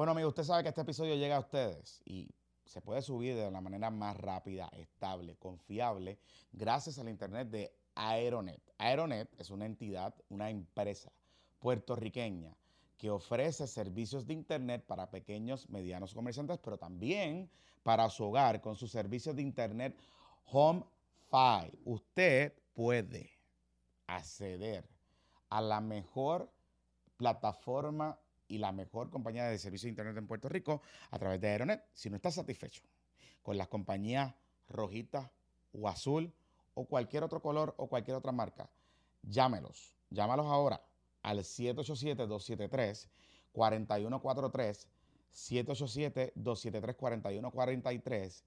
Bueno, amigo, usted sabe que este episodio llega a ustedes y se puede subir de la manera más rápida, estable, confiable, gracias al Internet de Aeronet. Aeronet es una entidad, una empresa puertorriqueña que ofrece servicios de Internet para pequeños, medianos comerciantes, pero también para su hogar con sus servicios de Internet HomeFi. Usted puede acceder a la mejor plataforma y la mejor compañía de servicio de Internet en Puerto Rico a través de Aeronet. Si no está satisfecho con las compañías rojitas o azul o cualquier otro color o cualquier otra marca, llámelos. Llámalos ahora al 787-273-4143, 787-273-4143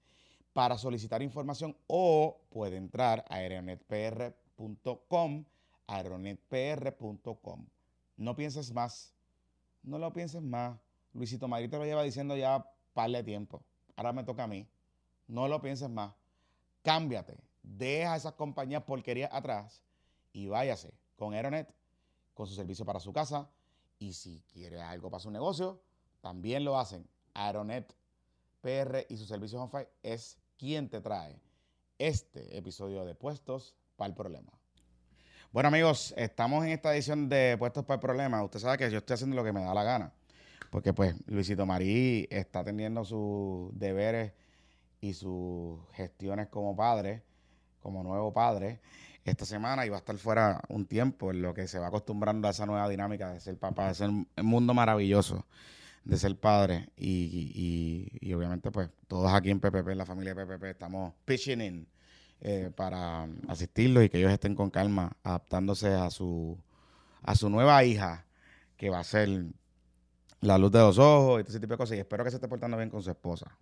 para solicitar información o puede entrar a aeronetpr.com, aeronetpr.com. No pienses más no lo pienses más. Luisito Madrid te lo lleva diciendo ya par de tiempo. Ahora me toca a mí. No lo pienses más. Cámbiate. Deja esas compañías porquerías atrás y váyase con Aeronet, con su servicio para su casa. Y si quiere algo para su negocio, también lo hacen. Aeronet PR y su servicio on es quien te trae este episodio de Puestos para el Problema. Bueno, amigos, estamos en esta edición de Puestos para el Problema. Usted sabe que yo estoy haciendo lo que me da la gana. Porque, pues, Luisito Marí está atendiendo sus deberes y sus gestiones como padre, como nuevo padre, esta semana y va a estar fuera un tiempo en lo que se va acostumbrando a esa nueva dinámica de ser papá, de ser un mundo maravilloso de ser padre. Y, y, y obviamente, pues, todos aquí en PPP, en la familia de PPP, estamos pitching in eh, para asistirlos y que ellos estén con calma, adaptándose a su, a su nueva hija, que va a ser la luz de los ojos y ese tipo de cosas. Y espero que se esté portando bien con su esposa.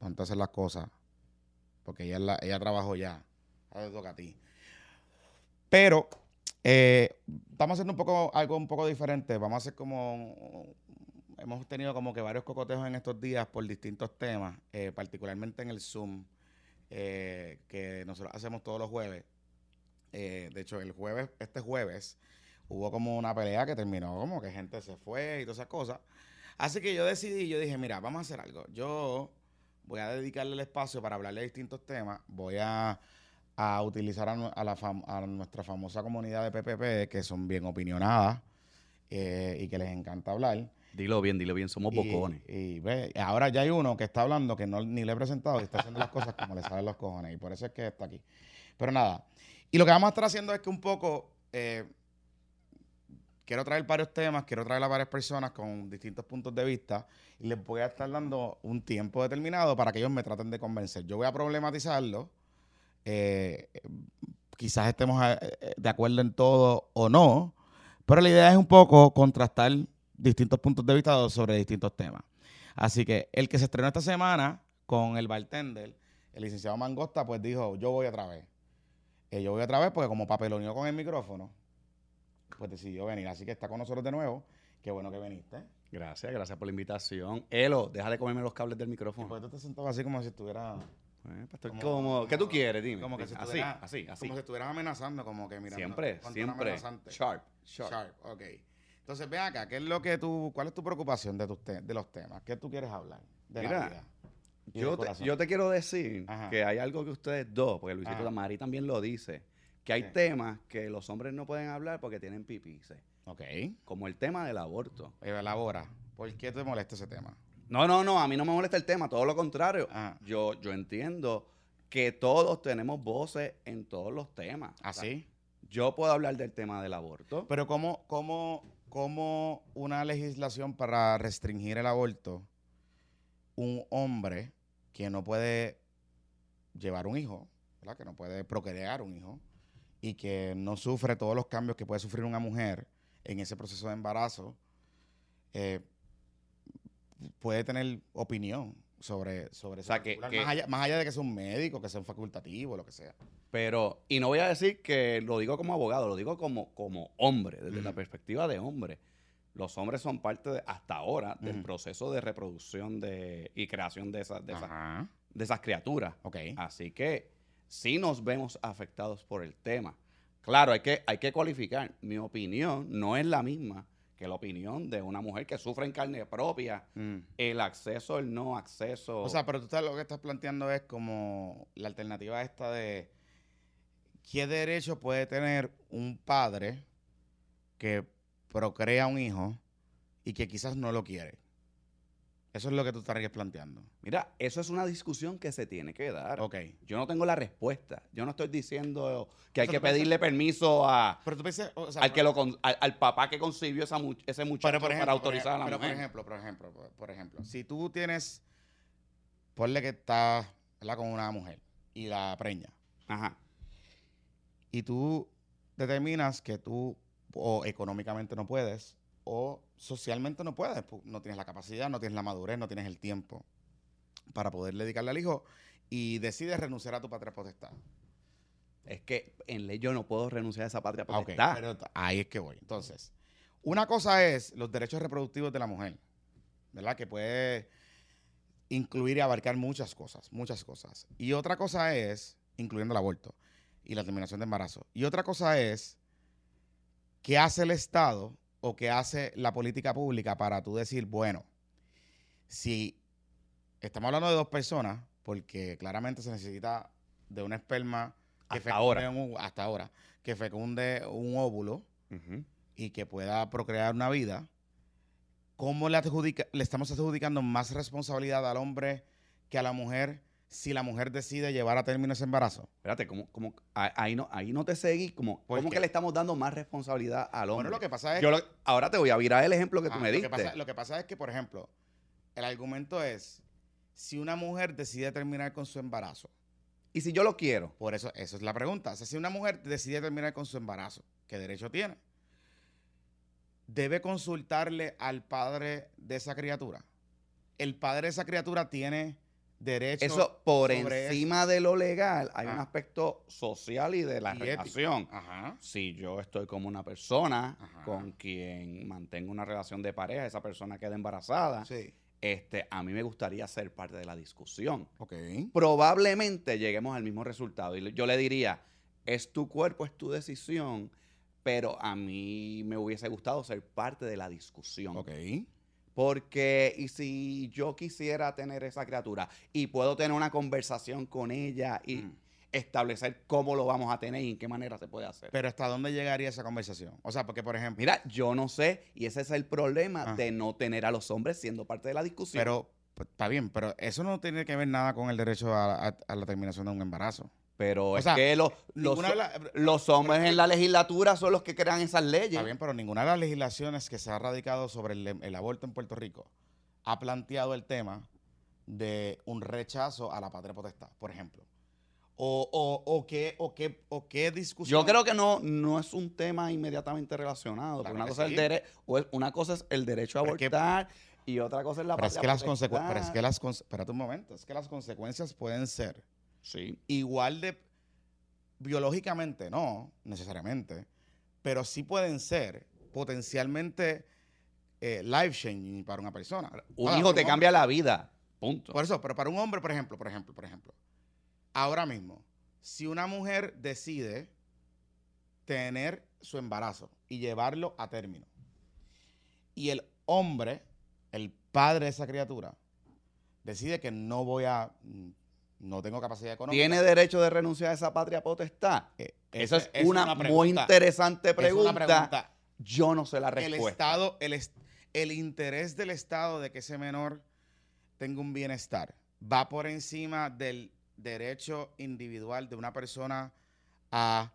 Ponte a hacer las cosas. Porque ella, ella trabajó ya. Ahora toca. Pero eh, estamos haciendo un poco, algo un poco diferente. Vamos a hacer como. Hemos tenido como que varios cocotejos en estos días por distintos temas, eh, particularmente en el Zoom. Eh, que nosotros hacemos todos los jueves. Eh, de hecho, el jueves, este jueves, hubo como una pelea que terminó como que gente se fue y todas esas cosas. Así que yo decidí, yo dije, mira, vamos a hacer algo. Yo voy a dedicarle el espacio para hablar de distintos temas. Voy a, utilizar a, la a, nuestra famosa comunidad de PPP, que son bien opinionadas eh, y que les encanta hablar. Dilo bien, dilo bien, somos bocones. Y, ve, ahora ya hay uno que está hablando que no ni le he presentado y está haciendo las cosas como le salen los cojones. Y por eso es que está aquí. Pero nada. Y lo que vamos a estar haciendo es que un poco eh, quiero traer varios temas, quiero traer a varias personas con distintos puntos de vista y les voy a estar dando un tiempo determinado para que ellos me traten de convencer. Yo voy a problematizarlo. Eh, quizás estemos eh, de acuerdo en todo o no, pero la idea es un poco contrastar distintos puntos de vista sobre distintos temas. Así que el que se estrenó esta semana con el bartender, el licenciado Mangosta, pues dijo, yo voy otra vez. Eh, yo voy otra vez porque como papeloneó con el micrófono, pues decidió venir. Así que está con nosotros de nuevo. Qué bueno que viniste. Gracias, gracias por la invitación. Elo, deja de comerme los cables del micrófono. Porque tú te sentado así como si estuviera... Eh, pues como, ¿Qué tú quieres? Dime. Como que así, así, así. Como si estuvieras amenazando, como que mira. Siempre, siempre. Sharp, sharp. Sharp, ok. Entonces, ven acá, ¿qué es lo que tú, ¿cuál es tu preocupación de, tus de los temas? ¿Qué tú quieres hablar de la vida? Yo te, yo te, quiero decir que hay algo que ustedes dos, porque Luisito Damari también lo dice, que hay temas que los hombres no pueden hablar porque tienen pipice. Ok. Como el tema del aborto. Elabora. ¿Por qué te molesta ese tema? No, no, no, a mí no me molesta el tema, todo lo contrario. Yo, yo entiendo que todos tenemos voces en todos los temas. ¿Así? ¿Ah, yo puedo hablar del tema del aborto. Pero ¿cómo, cómo cómo una legislación para restringir el aborto, un hombre que no puede llevar un hijo, que no puede procrear un hijo, y que no sufre todos los cambios que puede sufrir una mujer en ese proceso de embarazo, eh, puede tener opinión sobre, sobre eso. que, más, allá, más, allá, de que sea un médico, que sea un facultativo, lo que sea. Pero, y no voy a decir que lo digo como abogado, lo digo como, como hombre, desde la perspectiva de hombre. Los hombres son parte, de, hasta ahora, del proceso de reproducción de, y creación de, esas de, de esas criaturas. Okay. Así que sí nos vemos afectados por el tema. Claro, hay que, hay que cualificar. Mi opinión no es la misma que la opinión de una mujer que sufre en carne propia, Mm. el acceso, el no acceso. O sea, pero tú estás- lo que estás planteando es como la alternativa esta de qué derecho puede tener un padre que procrea un hijo y que quizás no lo quiere. Eso es lo que tú estarías planteando. Mira, eso es una discusión que se tiene que dar. Ok. Yo no tengo la respuesta. Yo no estoy diciendo que hay que pedirle permiso a, Pero tú o sea, al, que lo con- al, al papá que concibió esa mu- ese muchacho pero por ejemplo, para autorizar a la pero mujer. por ejemplo, por ejemplo, por, por ejemplo, si tú tienes, ponle que estás con una mujer y la preña, Ajá. y tú determinas que tú o económicamente no puedes o socialmente no puedes, pu- no tienes la capacidad, no tienes la madurez, no tienes el tiempo para poder dedicarle al hijo y decides renunciar a tu patria potestad. Es que en ley yo no puedo renunciar a esa patria Ah, potestad. pero t- ahí es que voy. Entonces, una cosa es los derechos reproductivos de la mujer, ¿verdad? Que puede incluir y abarcar muchas cosas, muchas cosas. Y otra cosa es, incluyendo el aborto y la terminación de embarazo. Y otra cosa es, ¿qué hace el Estado o qué hace la política pública para tú decir, bueno, si estamos hablando de dos personas, porque claramente se necesita de un esperma que Hasta ahora. un- hasta ahora, que fecunde un óvulo y que pueda procrear una vida, ¿cómo le, adjudica- le estamos adjudicando más responsabilidad al hombre que a la mujer si la mujer decide llevar a término ese embarazo? Espérate, ¿cómo, cómo- a- ahí, no, ahí no te seguí. ¿Cómo, ¿Por cómo qué? que le estamos dando más responsabilidad al hombre? Bueno, lo que pasa es Yo lo- ahora te voy a virar el ejemplo que tú Ah, me lo diste. que pasa- lo que pasa es que, por ejemplo, el argumento es, si una mujer decide terminar con su embarazo, y si yo lo quiero, por eso, eso es la pregunta. O sea, si una mujer decide terminar con su embarazo, ¿qué derecho tiene? Debe consultarle al padre de esa criatura. El padre de esa criatura tiene derecho. eso por encima de lo legal, hay un Ah. aspecto social y de la Y relación. Ajá. Si yo estoy como una persona Ajá. con quien mantengo una relación de pareja, esa persona queda embarazada, Sí. este, a mí me gustaría ser parte de la discusión. Ok. Probablemente lleguemos al mismo resultado. Y yo le diría, es tu cuerpo, es tu decisión, pero a mí me hubiese gustado ser parte de la discusión. Ok. Porque, y si yo quisiera tener esa criatura y puedo tener una conversación con ella y Mm. establecer cómo lo vamos a tener y en qué manera se puede hacer. Pero ¿hasta dónde llegaría esa conversación? O sea, porque, por ejemplo. Mira, yo no sé, y ese es el problema Ah. de no tener a los hombres siendo parte de la discusión. Pero, pues, está bien, pero eso no tiene que ver nada con el derecho a, a- a la terminación de un embarazo. Pero O es sea, que los, los, la- hombres en la legislatura son los que crean esas leyes. Está bien, pero ninguna de las legislaciones que se ha radicado sobre el, el aborto en Puerto Rico ha planteado el tema de un rechazo a la patria potestad, por ejemplo. O, o, o, qué, o, qué, o qué discusión. Yo creo que no, no es un tema inmediatamente relacionado. Claro una cosa, es el dere- o es- una cosa es el derecho a Pero es que- abortar y otra cosa es la Pero es que las potestad. consecuencias. Pero es que las espérate un momento. Es que las consecuencias pueden ser Sí. igual de. Biológicamente, no necesariamente. Pero sí pueden ser potencialmente eh, life changing para una persona. Un Ahora, hijo te un cambia la vida. Punto. Por eso, pero para un hombre, por ejemplo, por ejemplo, por ejemplo, ahora mismo, si una mujer decide tener su embarazo y llevarlo a término, y el hombre, el padre de esa criatura, decide que no voy a, mm, no tengo capacidad económica. ¿Tiene derecho de renunciar a esa patria potestad? eh, Esa es, una, muy pregunta, interesante es una pregunta. pregunta. Yo no sé la El respuesta. Estado, el, est- el interés del Estado de que ese menor tenga un bienestar va por encima del derecho individual de una persona a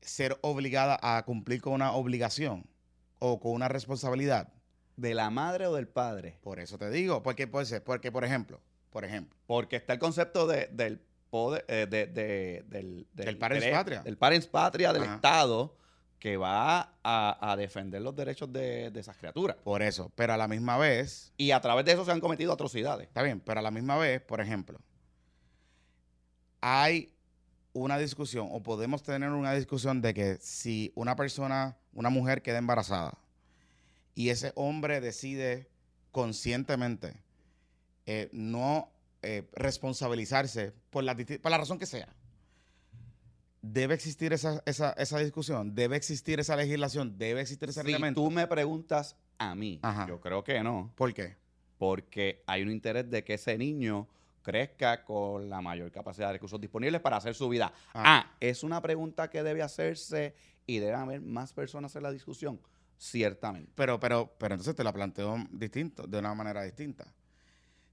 ser obligada a cumplir con una obligación o con una responsabilidad. ¿De la madre o del padre? Por eso te digo, porque puede ser, porque por ejemplo, por ejemplo, Porque está el concepto de- del poder, eh, de- de- del, Del parens dere- patria. Del parens patria del Ajá. Estado que va a, a defender los derechos de, de esas criaturas. por eso, pero a la misma vez, Y a través de eso se han cometido atrocidades. Está bien, pero a la misma vez, por ejemplo, hay una discusión o podemos tener una discusión de que si una persona, una mujer queda embarazada y ese hombre decide conscientemente eh, no eh, responsabilizarse por la, por la razón que sea, debe existir esa, esa, esa discusión, debe existir esa legislación, debe existir ese Si reglamento. tú me preguntas a mí, Ajá. yo creo que no, ¿Por qué? porque hay un interés de que ese niño crezca con la mayor capacidad de recursos disponibles para hacer su vida. Ah. Ah, es una pregunta que debe hacerse y debe haber más personas en la discusión, ciertamente. Pero, pero, pero entonces te la planteo distinto, de una manera distinta.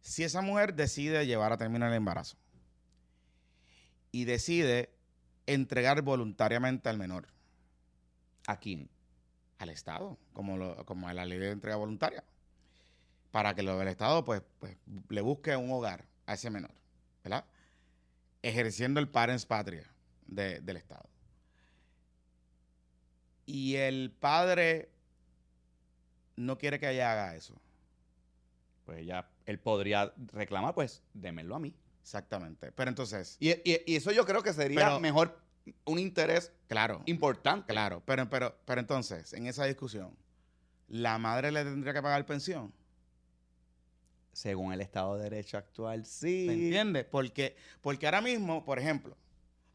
Si esa mujer decide llevar a término el embarazo y decide entregar voluntariamente al menor ¿A quién? al Estado, como, lo, como la ley de entrega voluntaria, para que lo, el Estado pues, pues, le busque un hogar a ese menor, ¿verdad? Ejerciendo el parents patria de- del Estado. Y el padre no quiere que ella haga eso. Pues ya él podría reclamar, pues démelo a mí. Exactamente. Pero entonces, Y, y- y eso yo creo que sería Pero- mejor un interés claro, importante. claro. Pero, pero, pero entonces, en esa discusión, ¿la madre le tendría que pagar pensión? Según el Estado de Derecho actual, sí. ¿Me entiendes? Porque, porque ahora mismo, por ejemplo,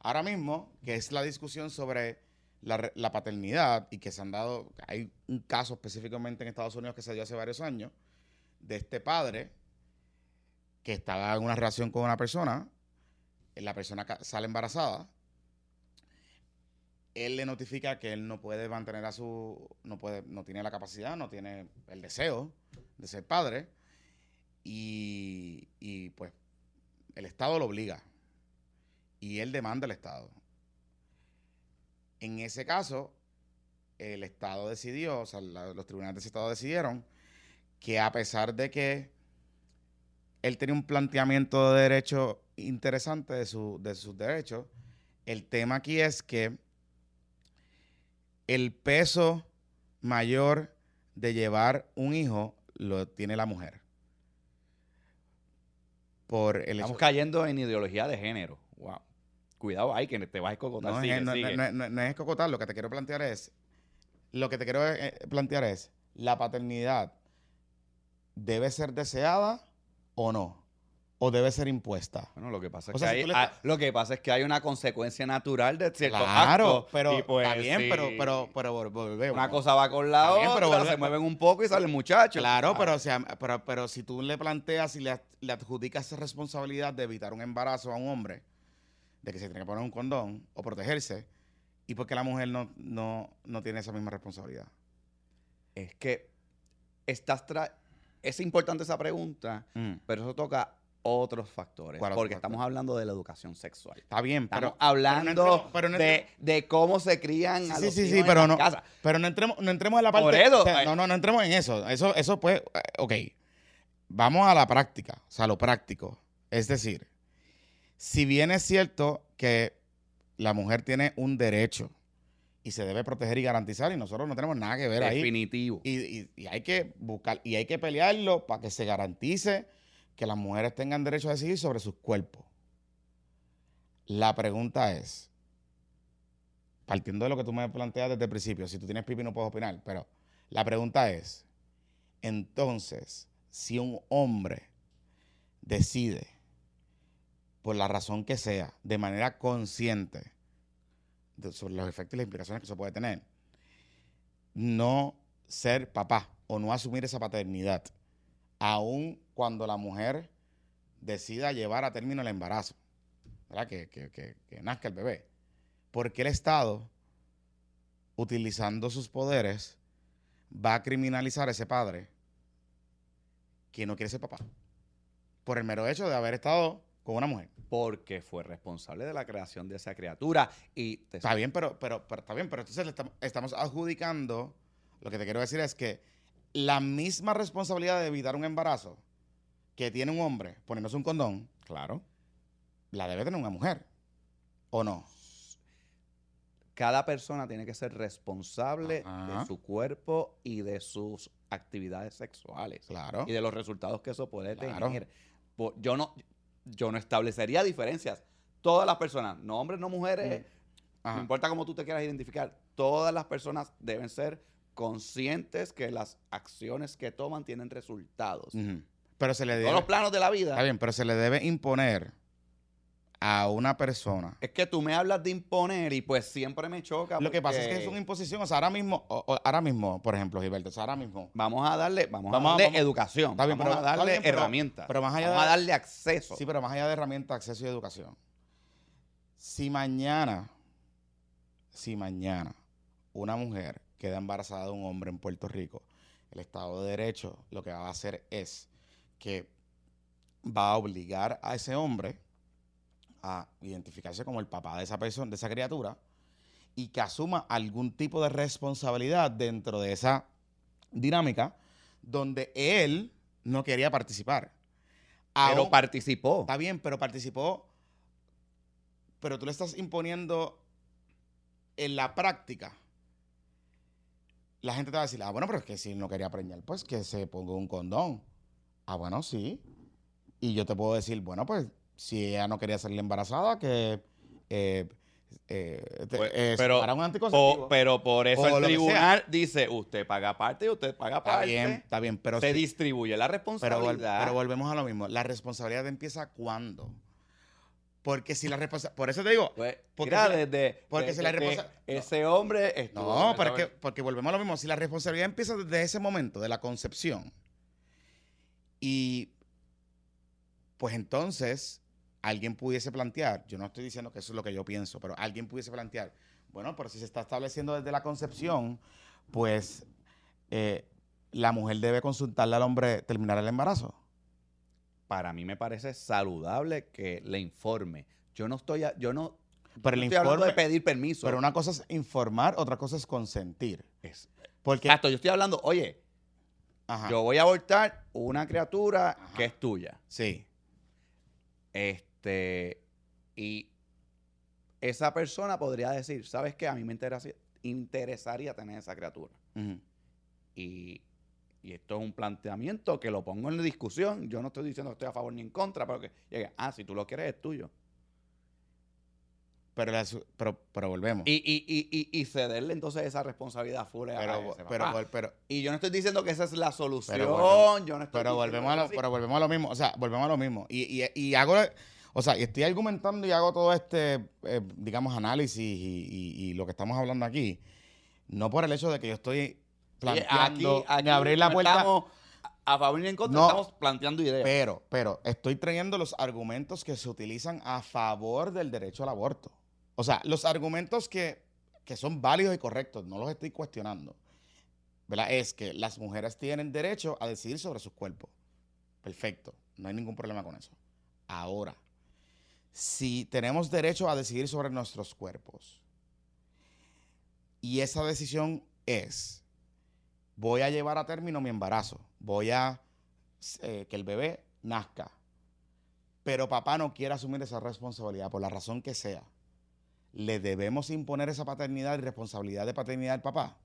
ahora mismo, que es la discusión sobre la, la paternidad y que se han dado, hay un caso específicamente en Estados Unidos que se dio hace varios años, de este padre que estaba en una relación con una persona, la persona sale embarazada, él le notifica que él no puede mantener a su, no puede, no tiene la capacidad, no tiene el deseo de ser padre, y, y, pues el Estado lo obliga y él demanda al Estado. En ese caso, el Estado decidió, o sea, los tribunales de ese Estado decidieron que a pesar de que él tenía un planteamiento de derecho interesante de, su- de sus derechos, el tema aquí es que el peso mayor de llevar un hijo lo tiene la mujer. Por el Estamos hecho- cayendo en ideología de género. Wow. Cuidado ahí, que te vas a escocotar. No, Sigue, es, no, sigue. no- no- es escocotar, lo que te quiero plantear es, lo que te quiero eh, plantear es, la paternidad debe ser deseada o no, o debe ser impuesta. Bueno, lo que pasa es O que si hay, le lo que pasa es que hay una consecuencia natural de ciertos Claro, actos. pero pues, está bien, sí, pero, pero, pero vol- volvemos. una cosa va con la bien, otra, pero se mueven un poco y sale el muchacho. Claro, Ah, pero, o sea, pero, pero si tú le planteas y le, le adjudicas esa responsabilidad de evitar un embarazo a un hombre, de que se tiene que poner un condón o protegerse, ¿y por qué la mujer no, no, no tiene esa misma responsabilidad? es que estás tra- es importante esa pregunta, Mm. pero eso toca otros factores. ¿Cuál otro Porque estamos hablando de la educación sexual. Está bien, Estamos pero, hablando pero no entremos- pero no de, de cómo se crían Sí, a sí, los sí, sí, en pero las no- casas. pero no entremos, no entremos en la parte. Por eso, o sea, ay. no, no, no entremos en eso. Eso, eso pues, eh, ok. Vamos a la práctica, o sea, lo práctico. Es decir, si bien es cierto que la mujer tiene un derecho y se debe proteger y garantizar, y nosotros no tenemos nada que ver ahí. Definitivo. Y, y- y hay que buscar, y hay que pelearlo para que se garantice que las mujeres tengan derecho a decidir sobre sus cuerpos. La pregunta es, partiendo de lo que tú me planteas desde el principio, si tú tienes pipi no puedes opinar, pero la pregunta es, entonces, si un hombre decide, por la razón que sea, de manera consciente, sobre los efectos y las implicaciones que eso puede tener, no ser papá o no asumir esa paternidad, aun cuando la mujer decida llevar a término el embarazo, ¿verdad? Que, que- que- que nazca el bebé. Porque el Estado, utilizando sus poderes, va a criminalizar a ese padre que no quiere ser papá? Por el mero hecho de haber estado con una mujer. Porque fue responsable de la creación de esa criatura. Y te Está bien, pero, pero, pero está bien, pero entonces le estamos, estamos adjudicando, lo que te quiero decir es que la misma responsabilidad de evitar un embarazo que tiene un hombre poniéndose un condón, Claro. la debe tener una mujer. ¿O no? Cada persona tiene que ser responsable Ajá. de su cuerpo y de sus actividades sexuales. Claro. Y de los resultados que eso puede Claro. tener. Yo no, yo no establecería diferencias. Todas las personas, no hombres, no mujeres, no importa cómo tú te quieras identificar, todas las personas deben ser conscientes que las acciones que toman tienen resultados. Pero se le Todos debe. los planos de la vida. Está bien, pero se le debe imponer a una persona. Es que tú me hablas de imponer y pues siempre me choca. Lo que pasa es que es una imposición. O sea, ahora mismo, o- o- ahora mismo, por ejemplo, Gilberto, o sea, ahora mismo. Vamos a darle, vamos, Vamos a- darle vamos- educación. Está bien, vamos pero- a darle está bien, pero- herramientas. pero más allá vamos de- a darle acceso. Sí, pero más allá de herramientas, acceso y educación. Si mañana, si mañana una mujer queda embarazada de un hombre en Puerto Rico, el Estado de Derecho lo que va a hacer es que va a obligar a ese hombre a identificarse como el papá de esa persona, de esa criatura, y que asuma algún tipo de responsabilidad dentro de esa dinámica donde él no quería participar. pero participó. Está bien, pero participó. Pero tú le estás imponiendo en la práctica. La gente te va a decir, ah, bueno, pero es que si no quería preñar, pues que se ponga un condón. Ah, bueno, sí. Y yo te puedo decir, bueno, pues si ella no quería salir embarazada, que eh, eh, Pues, eh, pero- para un Po- anticonceptivo. pero por eso O el tribunal dice, usted paga parte y usted paga está parte. bien, está bien, pero se sí- distribuye la responsabilidad. pero volvemos a lo mismo. La responsabilidad empieza cuándo. Porque si la responsabilidad. Por eso te digo. Pues, porque mira, si la- desde porque desde si la que responsa- ese hombre estuvo No, con pero esa es que, porque volvemos a lo mismo. Si la responsabilidad empieza desde ese momento, de la concepción, y pues entonces alguien pudiese plantear, yo no estoy diciendo que eso es lo que yo pienso, pero alguien pudiese plantear, bueno, pero si se está estableciendo desde la concepción, pues eh, la mujer debe consultarle al hombre terminar el embarazo. para mí me parece saludable que le informe. Yo no estoy, a- yo no, Pero el estoy informe, de pedir permiso. pero una cosa es informar, otra cosa es consentir. Es- Porque, Exacto, yo estoy hablando, oye, ajá, yo voy a abortar una criatura Ajá. que es tuya. sí, Este, y esa persona podría decir, ¿sabes qué? A mí me interesa- interesaría tener esa criatura. Y, y esto es un planteamiento que lo pongo en la discusión. Yo no estoy diciendo que estoy a favor ni en contra, pero que llegue, ah, si tú lo quieres es tuyo. pero, la pero, pero volvemos. Y, y, y, y, cederle entonces esa responsabilidad full a pero, ese pero, papá. vol- pero, y yo no estoy diciendo que esa es la solución. volvemos- yo no estoy pero volvemos a lo, pero volvemos a lo mismo. O sea, volvemos a lo mismo. Y, y, y hago, o sea, y estoy argumentando y hago todo este, eh, digamos, análisis y, y- y lo que estamos hablando aquí. No por el hecho de que yo estoy planteando aquí, aquí ni abrir la puerta. estamos a a favor ni en contra, No. estamos planteando ideas. Pero, pero, estoy trayendo los argumentos que se utilizan a favor del derecho al aborto. O sea, los argumentos que, que son válidos y correctos, no los estoy cuestionando. ¿Verdad? Es que las mujeres tienen derecho a decidir sobre sus cuerpos. Perfecto, no hay ningún problema con eso. Ahora, si tenemos derecho a decidir sobre nuestros cuerpos. Y esa decisión es, voy a llevar a término mi embarazo, voy a eh, que el bebé nazca, pero papá no quiere asumir esa responsabilidad por la razón que sea, ¿le debemos imponer esa paternidad y responsabilidad de paternidad al papá?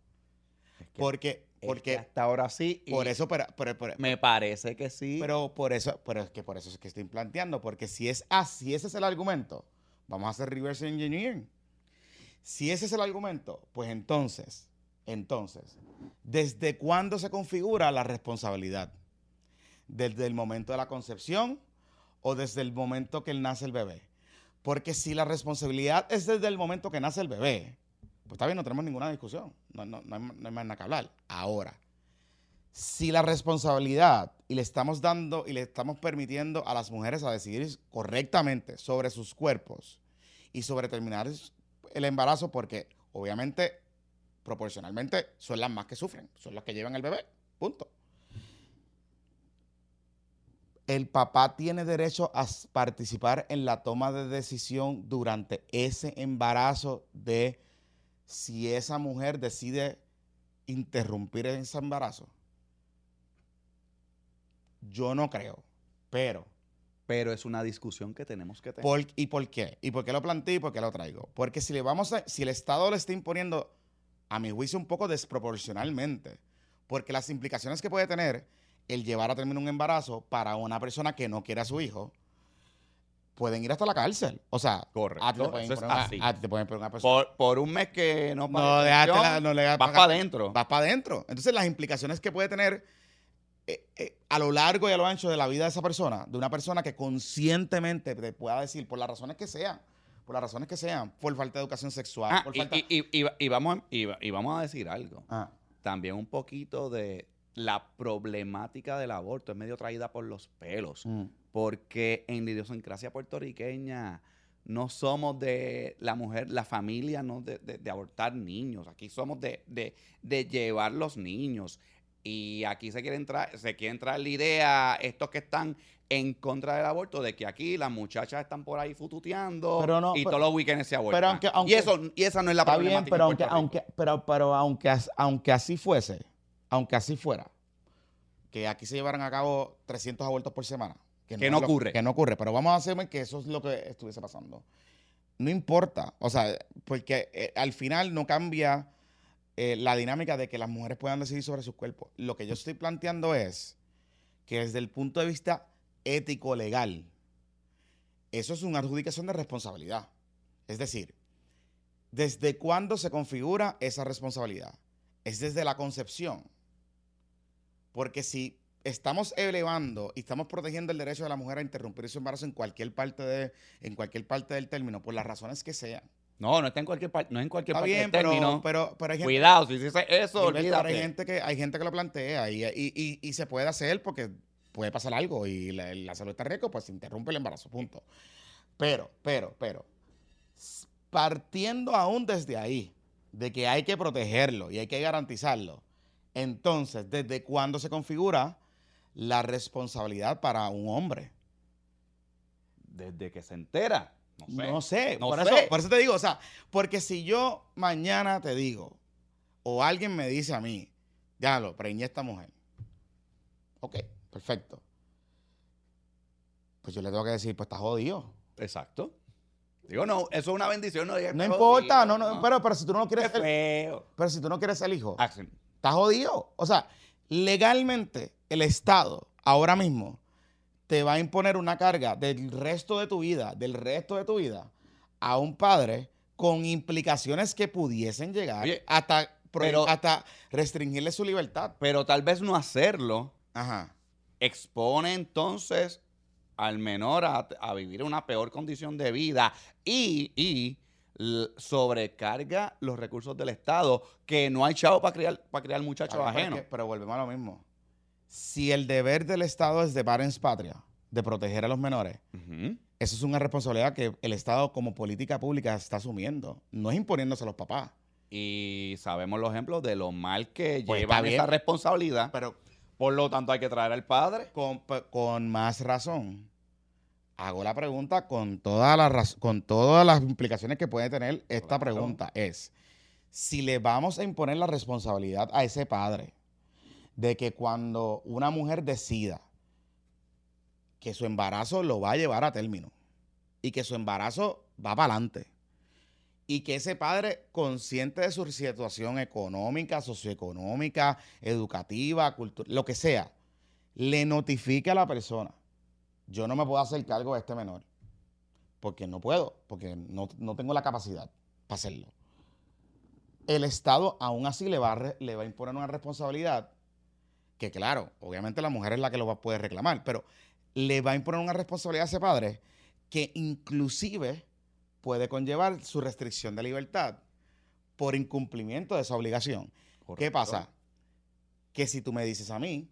Es que- Porque, es que porque hasta ahora sí. y por eso, pero, pero, pero, Me parece que sí. pero por eso, pero es que por eso es que estoy planteando, porque si es así, ese es el argumento, vamos a hacer reverse engineering. Si ese es el argumento, pues entonces, entonces, ¿desde cuándo se configura la responsabilidad? ¿Desde el momento de la concepción o desde el momento que nace el bebé? Porque si la responsabilidad es desde el momento que nace el bebé, pues está bien, no tenemos ninguna discusión, no, no- no hay, no hay más nada que hablar. Ahora, si la responsabilidad y le estamos dando y le estamos permitiendo a las mujeres a decidir correctamente sobre sus cuerpos y sobre terminar el embarazo, porque obviamente, proporcionalmente, son las más que sufren, son las que llevan el bebé, punto. El papá tiene derecho a participar en la toma de decisión durante ese embarazo de si esa mujer decide interrumpir ese embarazo. Yo no creo, pero Pero es una discusión que tenemos que tener. ¿por, ¿y por qué? ¿Y por qué lo planteé y por qué lo traigo? Porque si le vamos a, si el Estado le está imponiendo, a mi juicio, un poco desproporcionalmente, porque las implicaciones que puede tener el llevar a término un embarazo para una persona que no quiere a su hijo, pueden ir hasta la cárcel. O sea, Correcto, a ti te pueden eso es una- a ti te pueden una persona. por, por un mes que no no, la- no le vas para adentro. vas para adentro. Entonces, las implicaciones que puede tener eh, eh, a lo largo y a lo ancho de la vida de esa persona, de una persona que conscientemente te pueda decir, por las razones que sean, por las razones que sean, por falta de educación sexual, Ah, por y, falta... y- y- vamos, a- y, y vamos a decir algo. Ah, También un poquito de la problemática del aborto es medio traída por los pelos. mm. Porque en la idiosincrasia puertorriqueña no somos de la mujer, la familia, no de, de- de abortar niños. Aquí somos de, de- de llevar los niños. Y aquí se quiere entrar, se quiere entrar la idea, estos que están en contra del aborto, de que aquí las muchachas están por ahí fututeando Pero no, y pero- todos los weekends se abortan. pero aunque- aunque- y, eso, y esa no es la Está problemática. bien, en pero aunque, aunque, pero, pero aunque, aunque así fuese, aunque así fuera, que aquí se llevaran a cabo 300 abortos por semana. Que no lo- ocurre. Que no ocurre, pero vamos a hacer que eso es lo que estuviese pasando. No importa, o sea, porque eh, al final no cambia eh, la dinámica de que las mujeres puedan decidir sobre sus cuerpos. Lo que yo estoy planteando es que desde el punto de vista ético-legal, eso es una adjudicación de responsabilidad. Es decir, ¿desde cuándo se configura esa responsabilidad? Es desde la concepción. Porque si estamos elevando y estamos protegiendo el derecho de la mujer a interrumpir su embarazo en cualquier parte, de, en cualquier parte del término, por las razones que sean. No, no está en cualquier parte, no es en cualquier Está parte bien, del término. pero, pero, pero hay gente, Cuidado, si dices eso, pero hay olvídate. gente que hay gente que lo plantea y, y- y- y se puede hacer porque puede pasar algo y la, la salud está riesgo, pues se interrumpe el embarazo, punto. Pero, pero, pero, partiendo aún desde ahí, de que hay que protegerlo y hay que garantizarlo, entonces, ¿desde cuándo se configura la responsabilidad para un hombre? Desde que se entera. No sé. No sé, No por, sé. Eso, por eso te digo, o sea, porque si yo mañana te digo, o alguien me dice a mí, déjalo, preñé a esta mujer. Ok, perfecto. Pues yo le tengo que decir, pues está jodido. Exacto. Digo, no, eso es una bendición. No, importa, jodido, no, no, pero, pero si tú no quieres feo. pero si tú no quieres el hijo, Ah, sí. está jodido. O sea, legalmente el Estado ahora mismo te va a imponer una carga del resto de tu vida, del resto de tu vida, a un padre con implicaciones que pudiesen llegar Oye, hasta, pero- hasta restringirle su libertad. Pero tal vez no hacerlo Ajá. expone entonces al menor a, a vivir una peor condición de vida y, sobrecarga los recursos del Estado, que no hay chavo para criar, para criar muchachos ajenos. pero volvemos a lo mismo. Si el deber del Estado es de parents patria, de proteger a los menores, eso es una responsabilidad que el Estado como política pública está asumiendo. No es imponiéndose a los papás. Y sabemos los ejemplos de lo mal que Pues llevan esa responsabilidad. Pero Por lo tanto, hay que traer al padre. con, con más razón, hago la pregunta con, toda la raz- con todas las implicaciones que puede tener esta Claro. pregunta. Es, si le vamos a imponer la responsabilidad a ese padre de que cuando una mujer decida que su embarazo lo va a llevar a término y que su embarazo va para adelante y que ese padre, consciente de su situación económica, socioeconómica, educativa, cultural, lo que sea, le notifique a la persona, yo no me puedo hacer cargo de este menor, porque no puedo, porque no, no tengo la capacidad para hacerlo. El Estado aún así le va, le va a imponer una responsabilidad que claro, obviamente la mujer es la que lo va, puede reclamar, pero le va a imponer una responsabilidad a ese padre que inclusive puede conllevar su restricción de libertad por incumplimiento de esa obligación. ¿Qué pasa? Que si tú me dices a mí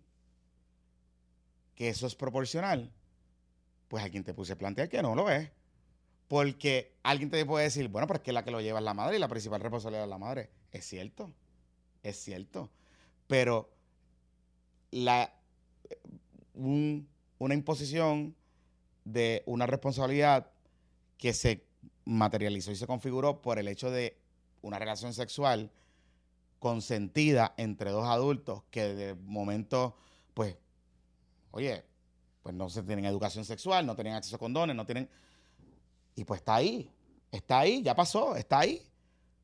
que eso es proporcional, pues alguien te puse a plantear que no lo es. Porque alguien te puede decir, bueno, pero es que la que lo lleva es la madre y la principal responsabilidad es la madre. Es cierto, es cierto. Pero la, un- una imposición de una responsabilidad que se materializó y se configuró por el hecho de una relación sexual consentida entre dos adultos que de momento, pues, oye, pues no se tienen educación sexual, no tienen acceso a condones, no tienen... Y pues está ahí, está ahí, ya pasó, está ahí.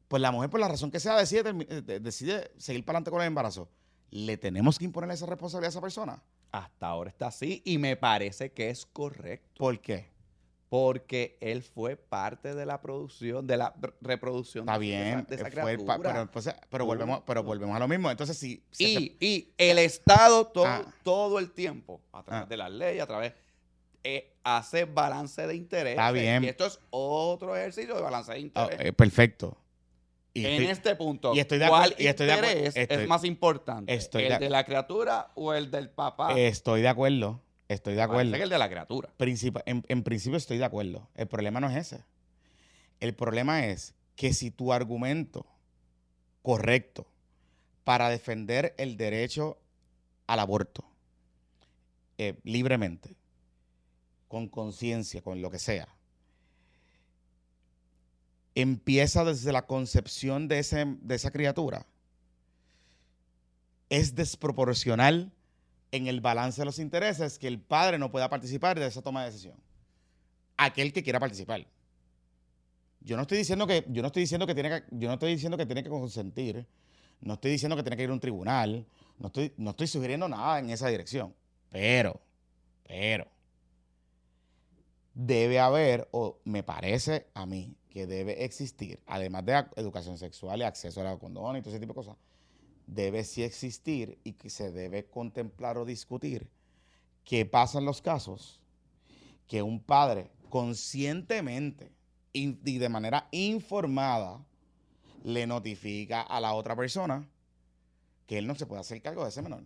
Pues la mujer, por la razón que sea, decide, decide seguir para adelante con el embarazo. ¿Le tenemos que imponer esa responsabilidad a esa persona? Hasta ahora está así y me parece que es correcto. ¿Por qué? Porque él fue parte de la producción, de la reproducción Está de esa- bien, de esa, fue pero, entonces- pero volvemos, pero volvemos a lo mismo. Entonces, si, si y, y el Estado todo, Ah. todo el tiempo, a través Ah. de las leyes, a través, eh, hace balance de interés. Está bien. Y esto es otro ejercicio de balance de Ah, interés. eh, perfecto. Y en estoy- este punto, y estoy de ¿cuál y estoy de acuerdo- interés estoy- es más importante? estoy ¿El de- de, la criatura o el del papá? estoy de acuerdo. Estoy de Parece acuerdo. que el de la criatura. Princip- en, en principio estoy de acuerdo. El problema no es ese. El problema es que si tu argumento correcto para defender el derecho al aborto eh, libremente, con conciencia, con lo que sea, empieza desde la concepción de, ese, de esa criatura, es desproporcional en el balance de los intereses que el padre no pueda participar de esa toma de decisión. Aquel que quiera participar. Yo no estoy diciendo que, yo no estoy diciendo que tiene que, yo no estoy diciendo que tiene que consentir, no estoy diciendo que tiene que ir a un tribunal, no estoy, no estoy sugiriendo nada en esa dirección. Pero, pero, debe haber, o me parece a mí, que debe existir, además de educación sexual y acceso a la condón y todo ese tipo de cosas, debe sí existir y que se debe contemplar o discutir qué pasa en los casos que un padre conscientemente y de manera informada le notifica a la otra persona que él no se puede hacer cargo de ese menor.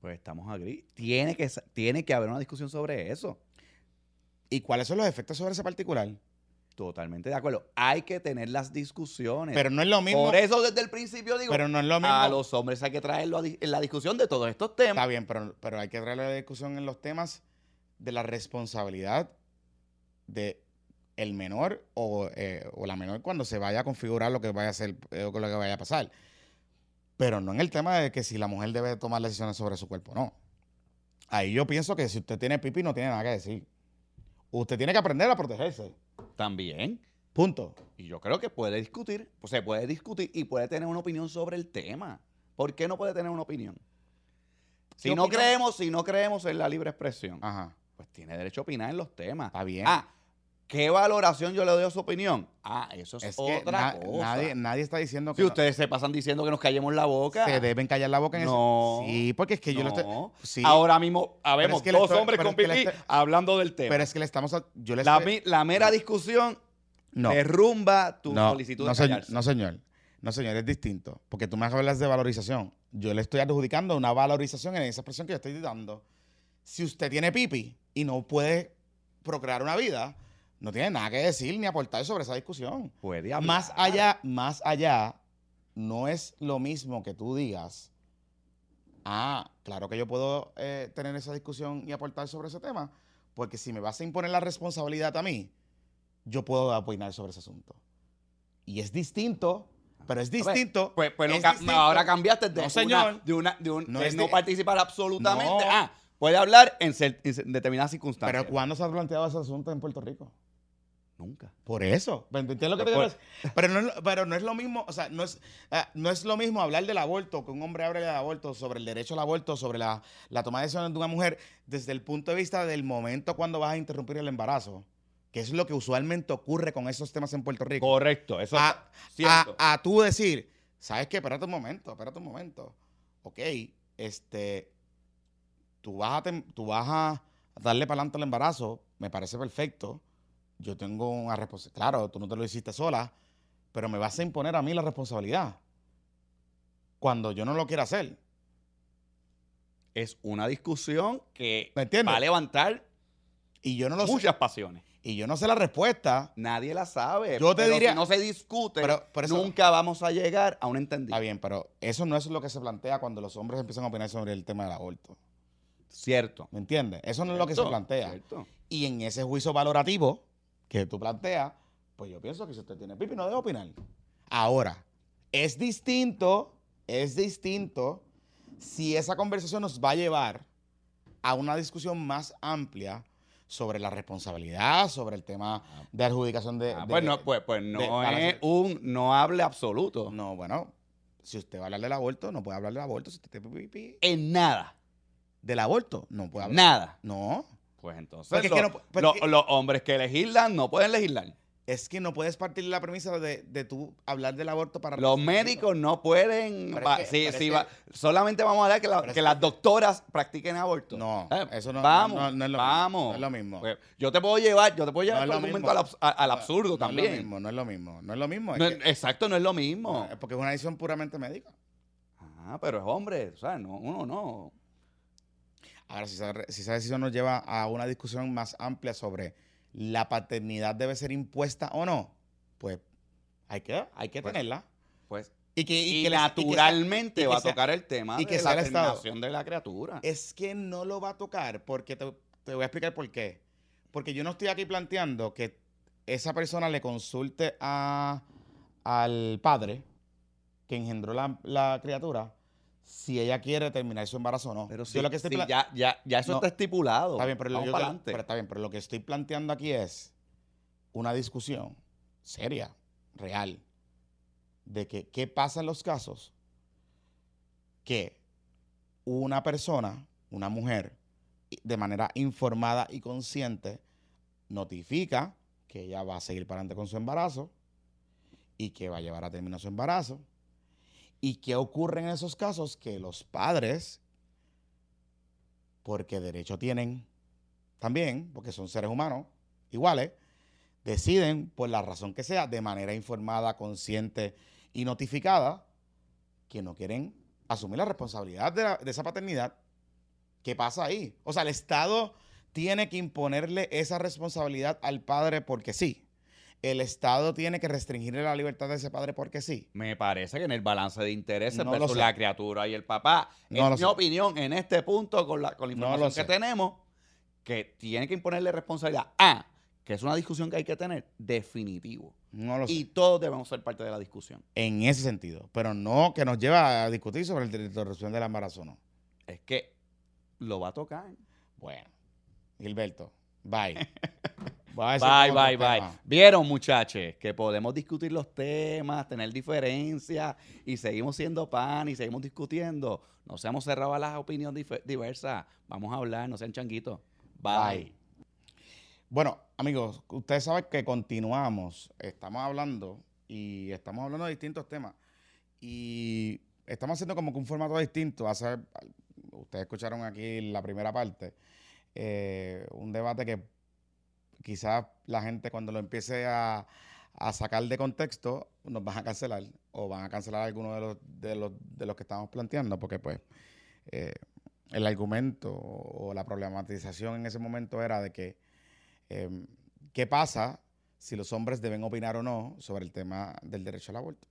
Pues estamos agri. Tiene que, tiene que haber una discusión sobre eso. ¿Y cuáles son los efectos sobre ese particular? Totalmente de acuerdo. Hay que tener las discusiones. Pero no es lo mismo. Por eso desde el principio digo, pero no es lo mismo. a los hombres hay que traerlo a en la discusión de todos estos temas. Está bien, pero, pero hay que traer la discusión en los temas de la responsabilidad de el menor o, eh, o la menor cuando se vaya a configurar lo que vaya a hacer eh, o lo que vaya a pasar. Pero no en el tema de que si la mujer debe tomar decisiones sobre su cuerpo, no. Ahí yo pienso que si usted tiene pipi no tiene nada que decir. Usted tiene que aprender a protegerse. También. Punto. Y yo creo que puede discutir, pues se puede discutir y puede tener una opinión sobre el tema. ¿Por qué no puede tener una opinión? Si ¿Qué no opinión? creemos, si no creemos en la libre expresión, Ajá. pues tiene derecho a opinar en los temas. Está bien. Ah, ¿qué valoración yo le doy a su opinión? Ah, eso es, otra na- cosa. nadie, nadie está diciendo que si no- ustedes se pasan diciendo que nos callemos la boca. se deben callar la boca en No. eso. Sí, porque es que yo lo estoy. No. Sí, Ahora mismo habemos es que dos estoy- hombres con es que estoy- hablando del tema. pero es que le estamos. a- yo le la, estoy- la mera discusión no, derrumba tu no, solicitud no, de señor, no, señor. No, señor, es distinto. Porque tú me hablas de valorización. Yo le estoy adjudicando una valorización en esa expresión que yo estoy dando. Si usted tiene pipi y no puede procrear una vida, no tiene nada que decir ni aportar sobre esa discusión. Puede hablar. Más allá, más allá, no es lo mismo que tú digas, ah, claro que yo puedo eh, tener esa discusión y aportar sobre ese tema, porque si me vas a imponer la responsabilidad a mí, yo puedo opinar sobre ese asunto. Y es distinto, pero es distinto. Pues, pues es ca- distinto. ahora cambiaste de, No, una- señor. de, una, de un- No de es no de- participar absolutamente. No. Ah, puede hablar en, en determinadas circunstancias. Pero ¿cuándo se ha planteado ese asunto en Puerto Rico? Nunca. Por eso. ¿Me entiendes lo que te Pero quiero decir? Pero no, es, lo- pero no es lo mismo, o sea, no es, ah, no es lo mismo hablar del aborto, que un hombre hable del aborto, sobre el derecho al aborto, sobre la, la toma de decisiones de una mujer, desde el punto de vista del momento cuando vas a interrumpir el embarazo, que es lo que usualmente ocurre con esos temas en Puerto Rico. Correcto. Eso a, es cierto. a, a tú decir, ¿sabes qué? Espérate un momento, espérate un momento. Ok, este, tú vas a, tem- tú vas a darle para adelante al embarazo, me parece perfecto. Yo tengo una responsabilidad. Claro, tú no te lo hiciste sola, pero me vas a imponer a mí la responsabilidad cuando yo no lo quiera hacer. es una discusión que ¿Me entiendes? va a levantar Y yo no lo sé. muchas pasiones. Y yo no sé la respuesta. Nadie la sabe. Yo te pero diría- Si no se discute, Pero- eso- nunca vamos a llegar a un Está entendimiento. bien, pero eso no es lo que se plantea cuando los hombres empiezan a opinar sobre el tema del aborto. Cierto. ¿Me entiendes? Eso no es lo que se plantea. cierto. Y en ese juicio valorativo que tú planteas, pues yo pienso que si usted tiene pipi no debe opinar. Ahora, es distinto, es distinto si esa conversación nos va a llevar a una discusión más amplia sobre la responsabilidad, sobre el tema de adjudicación de... Ah, de- pues no, pues, pues no de es un no hable absoluto. No, bueno, si usted va a hablar del aborto, no puede hablar del aborto. Si usted En nada. del aborto, no puede hablar. Nada. No, Pues entonces los, que no- porque- los- los hombres que legislan no pueden legislar. Es que no puedes partir la premisa de, de tú hablar del aborto para... Los médicos no pueden. Va- que- sí, sí, va- solamente vamos a hablar que, la- que que- las doctoras practiquen aborto. No, Eh, eso no- Vamos, no- no es lo mismo, vamos. no es lo mismo. Pues, yo te puedo llevar, yo te puedo llevar por momento mismo. al, al absurdo también. es lo mismo, no es lo mismo, no es lo mismo. es exacto, no es lo mismo. porque es una decisión puramente médica. Ah, pero es hombre, o sea, no, uno no. Ahora, si esa, si esa decisión nos lleva a una discusión más amplia sobre la paternidad debe ser impuesta o no, pues hay que, hay que Pues, tenerla. Pues, Y que, y, y naturalmente y que va a tocar el tema y que de la terminación de la criatura. Es que no lo va a tocar porque te, te voy a explicar por qué. Porque yo no estoy aquí planteando que esa persona le consulte a, al padre que engendró la, la criatura si ella quiere terminar su embarazo o no. Pero Yo sí, lo que estoy sí, pla- ya, ya, ya eso No. está estipulado. Está bien, pero Vamos yo está bien, pero lo que estoy planteando aquí es una discusión seria, real, de que qué pasa en los casos que una persona, una mujer, de manera informada y consciente, notifica que ella va a seguir para adelante con su embarazo y que va a llevar a término su embarazo. ¿Y qué ocurre en esos casos? Que los padres porque derecho tienen también, porque son seres humanos iguales, deciden, por la razón que sea, de manera informada, consciente y notificada, que no quieren asumir la responsabilidad de, de esa paternidad. ¿Qué pasa ahí? O sea, el Estado tiene que imponerle esa responsabilidad al padre porque sí. El Estado tiene que restringirle la libertad de ese padre porque sí. Me parece que en el balance de intereses No versus la criatura y el papá, No lo mi sé. opinión en este punto con la, con la información que sé. tenemos, que tiene que imponerle responsabilidad a, que es una discusión que hay que tener, definitivo. No lo sé. Y todos debemos ser parte de la discusión. en ese sentido. Pero no que nos lleva a discutir sobre el derecho de interrupción del embarazo, no. Es que lo va a tocar. Bueno, Gilberto, bye. Bye, bye, bye. Vieron, muchachos, que podemos discutir los temas, tener diferencias y seguimos siendo pan y seguimos discutiendo. No seamos cerrados a las opiniones diversas. Vamos a hablar, no sean changuitos. Bye. Bye. Bueno, amigos, ustedes saben que continuamos. Estamos hablando y estamos hablando de distintos temas. Y estamos haciendo como que un formato distinto. Hace, ustedes escucharon aquí la primera parte. Eh, un debate que quizás la gente cuando lo empiece a, a sacar de contexto nos van a cancelar o van a cancelar algunos de los, de los, de los que estamos planteando porque pues eh, el argumento o la problematización en ese momento era de que eh, qué pasa si los hombres deben opinar o no sobre el tema del derecho al aborto.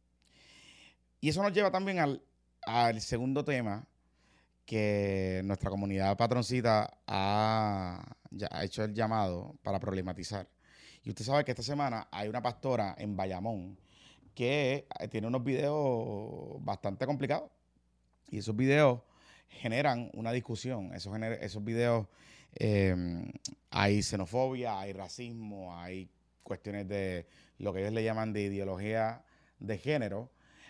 Y eso nos lleva también al, al segundo tema que nuestra comunidad patroncita ha, hecho el llamado para problematizar. Y usted sabe que esta semana hay una pastora en Bayamón que eh, tiene unos videos bastante complicados. Y esos videos generan una discusión. Esos, gener- esos videos eh, hay xenofobia, hay racismo, hay cuestiones de lo que ellos le llaman de ideología de género.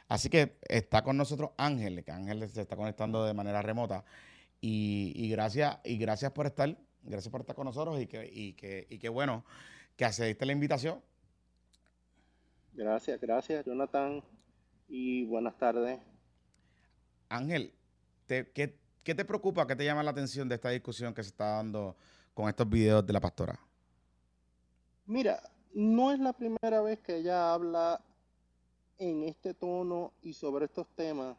Así que está con nosotros Ángel, que Ángel se está conectando de manera remota. Y, y gracias, y gracias por estar, gracias por estar con nosotros y que, y que, y que bueno que accediste a la invitación. Gracias, gracias, Jonathan. Y buenas tardes. Ángel, te- qué, qué te preocupa, qué te llama la atención de esta discusión que se está dando con estos videos de la pastora? Mira, no es la primera vez que ella habla en este tono y sobre estos temas,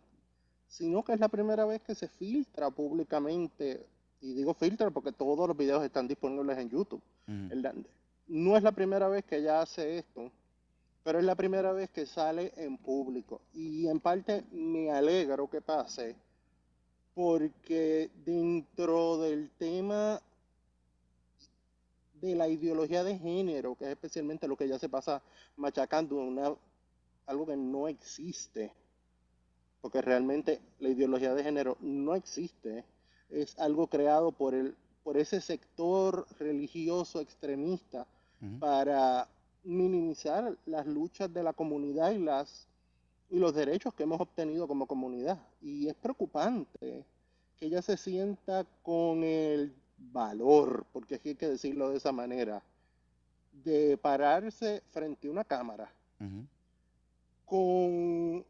sino que es la primera vez que se filtra públicamente, y digo filtra porque todos los videos están disponibles en YouTube. El- No es la primera vez que ella hace esto, pero es la primera vez que sale en público. Y en parte me alegro que pase, porque dentro del tema de la ideología de género, que es especialmente lo que ya se pasa machacando, una, algo que no existe, porque realmente la ideología de género no existe, es algo creado por, el, por ese sector religioso extremista para minimizar las luchas de la comunidad y las y los derechos que hemos obtenido como comunidad. Y es preocupante que ella se sienta con el valor, porque hay que decirlo de esa manera, de pararse frente a una cámara con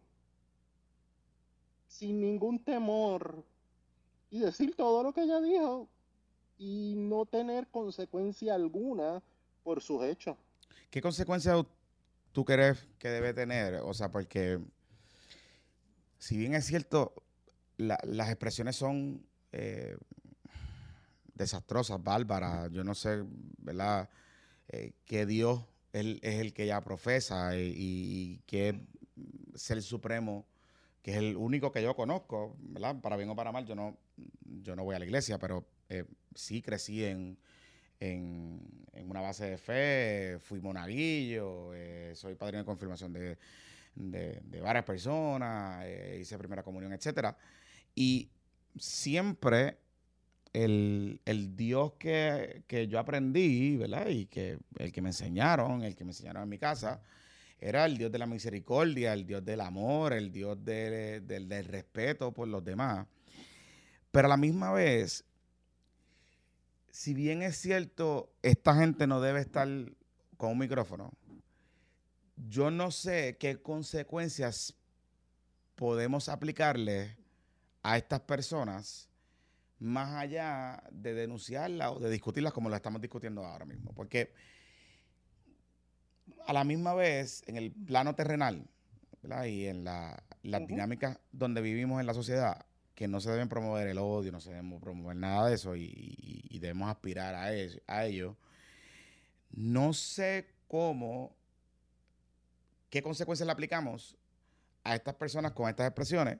sin ningún temor y decir todo lo que ella dijo y no tener consecuencia alguna por sus hechos. ¿Qué consecuencias tú crees que debe tener? O sea, porque si bien es cierto, las expresiones son eh, desastrosas, bárbaras, yo no sé, ¿verdad? Eh, Dios es el que ella profesa y, y que es el supremo, que es el único que yo conozco, ¿verdad? Para bien o para mal, yo no, yo no voy a la iglesia, pero eh, sí crecí en, en, una base de fe, fui monaguillo, eh, soy padrino de confirmación de, varias personas, eh, hice primera comunión, etcétera. Y siempre el, Dios que, yo aprendí, ¿verdad? Y que el que me enseñaron, el que me enseñaron en mi casa, era el Dios de la misericordia, el Dios del amor, el Dios del respeto por los demás. Pero a la misma vez, si bien es cierto, esta gente no debe estar con un micrófono, yo no sé qué consecuencias podemos aplicarle a estas personas más allá de denunciarlas o de discutirlas como lo estamos discutiendo ahora mismo. Porque a la misma vez, en el plano terrenal y en la, dinámica donde vivimos en la sociedad, que no se deben promover el odio, no se deben promover nada de eso y, debemos aspirar a, a ello. No sé cómo, qué consecuencias le aplicamos a estas personas con estas expresiones,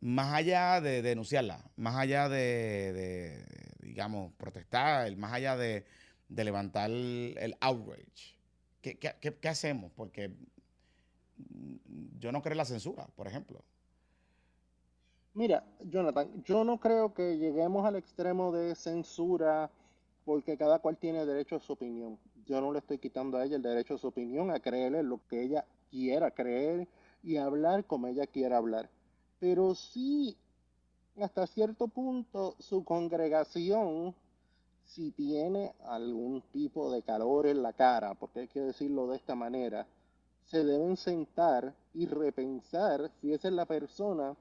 más allá de denunciarlas, más allá de, digamos, protestar, más allá de, levantar el, outrage. ¿Qué, qué hacemos? Porque yo no creo en la censura, por ejemplo. Mira, Jonathan, yo no creo que lleguemos al extremo de censura porque cada cual tiene derecho a su opinión. Yo no le estoy quitando a ella el derecho a su opinión, a creerle lo que ella quiera creer y hablar como ella quiera hablar. Pero sí, hasta cierto punto, su congregación, si tiene algún tipo de calor en la cara, porque hay que decirlo de esta manera, se deben sentar y repensar si esa es la persona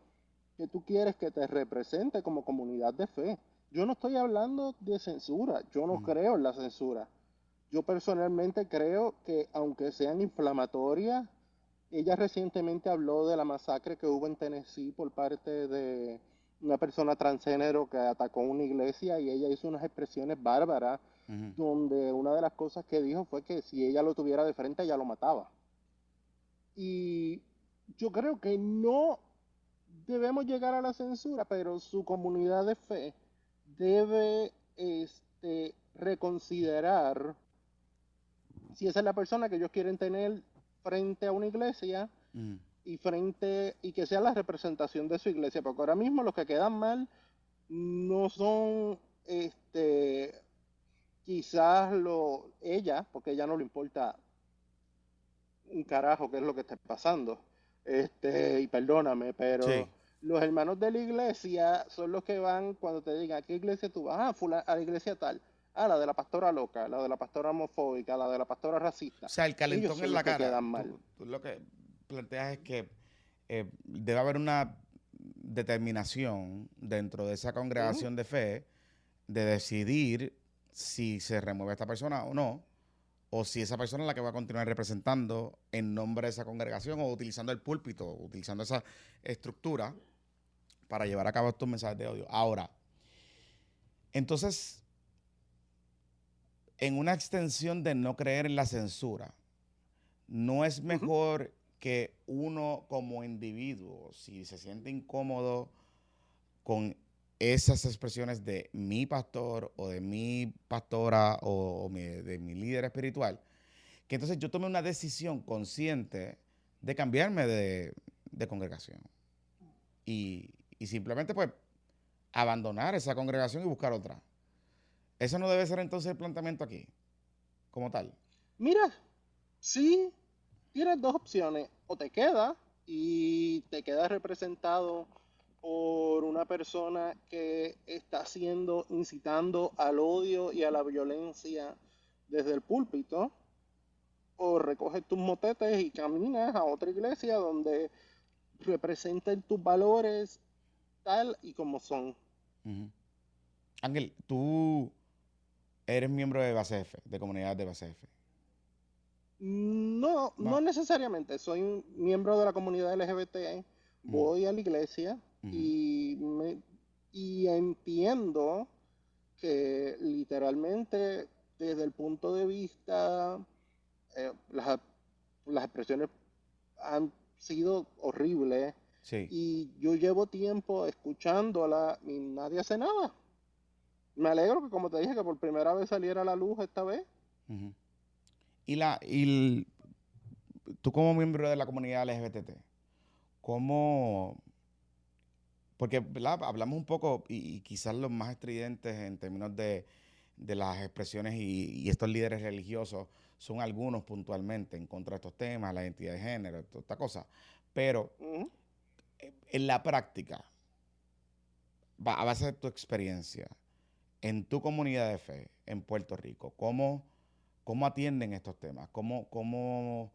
que tú quieres que te represente como comunidad de fe. Yo no estoy hablando de censura, yo no creo en la censura. Yo personalmente creo que aunque sean inflamatorias, ella recientemente habló de la masacre que hubo en Tennessee por parte de una persona transgénero que atacó una iglesia y ella hizo unas expresiones bárbaras donde una de las cosas que dijo fue que si ella lo tuviera de frente ella lo mataba. Y yo creo que no debemos llegar a la censura, pero su comunidad de fe debe este, reconsiderar si esa es la persona que ellos quieren tener frente a una iglesia mm. y frente y que sea la representación de su iglesia, porque ahora mismo los que quedan mal no son este quizás lo ella, porque ella no le importa un carajo qué es lo que está pasando. Este, y perdóname, pero los hermanos de la iglesia son los que van cuando te digan a qué iglesia tú vas, ah, a la iglesia tal, ah, la de la pastora loca, la de la pastora homofóbica, la de la pastora racista. O sea, el calentón en la cara. Tú, lo que planteas es que eh, debe haber una determinación dentro de esa congregación de fe de decidir si se remueve esta persona o no, o si esa persona es la que va a continuar representando en nombre de esa congregación o utilizando el púlpito, utilizando esa estructura para llevar a cabo estos mensajes de odio. Ahora, entonces, en una extensión de no creer en la censura, ¿no es mejor que uno como individuo, si se siente incómodo con esas expresiones de mi pastor o de mi pastora o, de mi líder espiritual, que entonces yo tome una decisión consciente de cambiarme de, congregación. Y, simplemente pues abandonar esa congregación y buscar otra. Eso no debe ser entonces el planteamiento aquí, como tal. Mira, sí, tienes dos opciones. O te quedas y te quedas representado por una persona que está haciendo, incitando al odio y a la violencia desde el púlpito, o recoges tus motetes y caminas a otra iglesia donde representen tus valores tal y como son. Ángel, tú eres miembro de Base F, de comunidad de Base F. No, no, necesariamente. Soy un miembro de la comunidad LGBT. Voy a la iglesia y, me, y entiendo que literalmente desde el punto de vista, eh, las, las, expresiones han sido horribles. Y yo llevo tiempo escuchándola y nadie hace nada. Me alegro que, como te dije, que por primera vez saliera a la luz esta vez. Y, la, y tú como miembro de la comunidad LGBT, ¿cómo porque hablamos un poco, y, quizás los más estridentes en términos de, las expresiones y, estos líderes religiosos son algunos puntualmente en contra de estos temas, la identidad de género, toda esta cosa. Pero en la práctica, a base de tu experiencia, en tu comunidad de fe en Puerto Rico, ¿cómo, cómo atienden estos temas? ¿Cómo, cómo,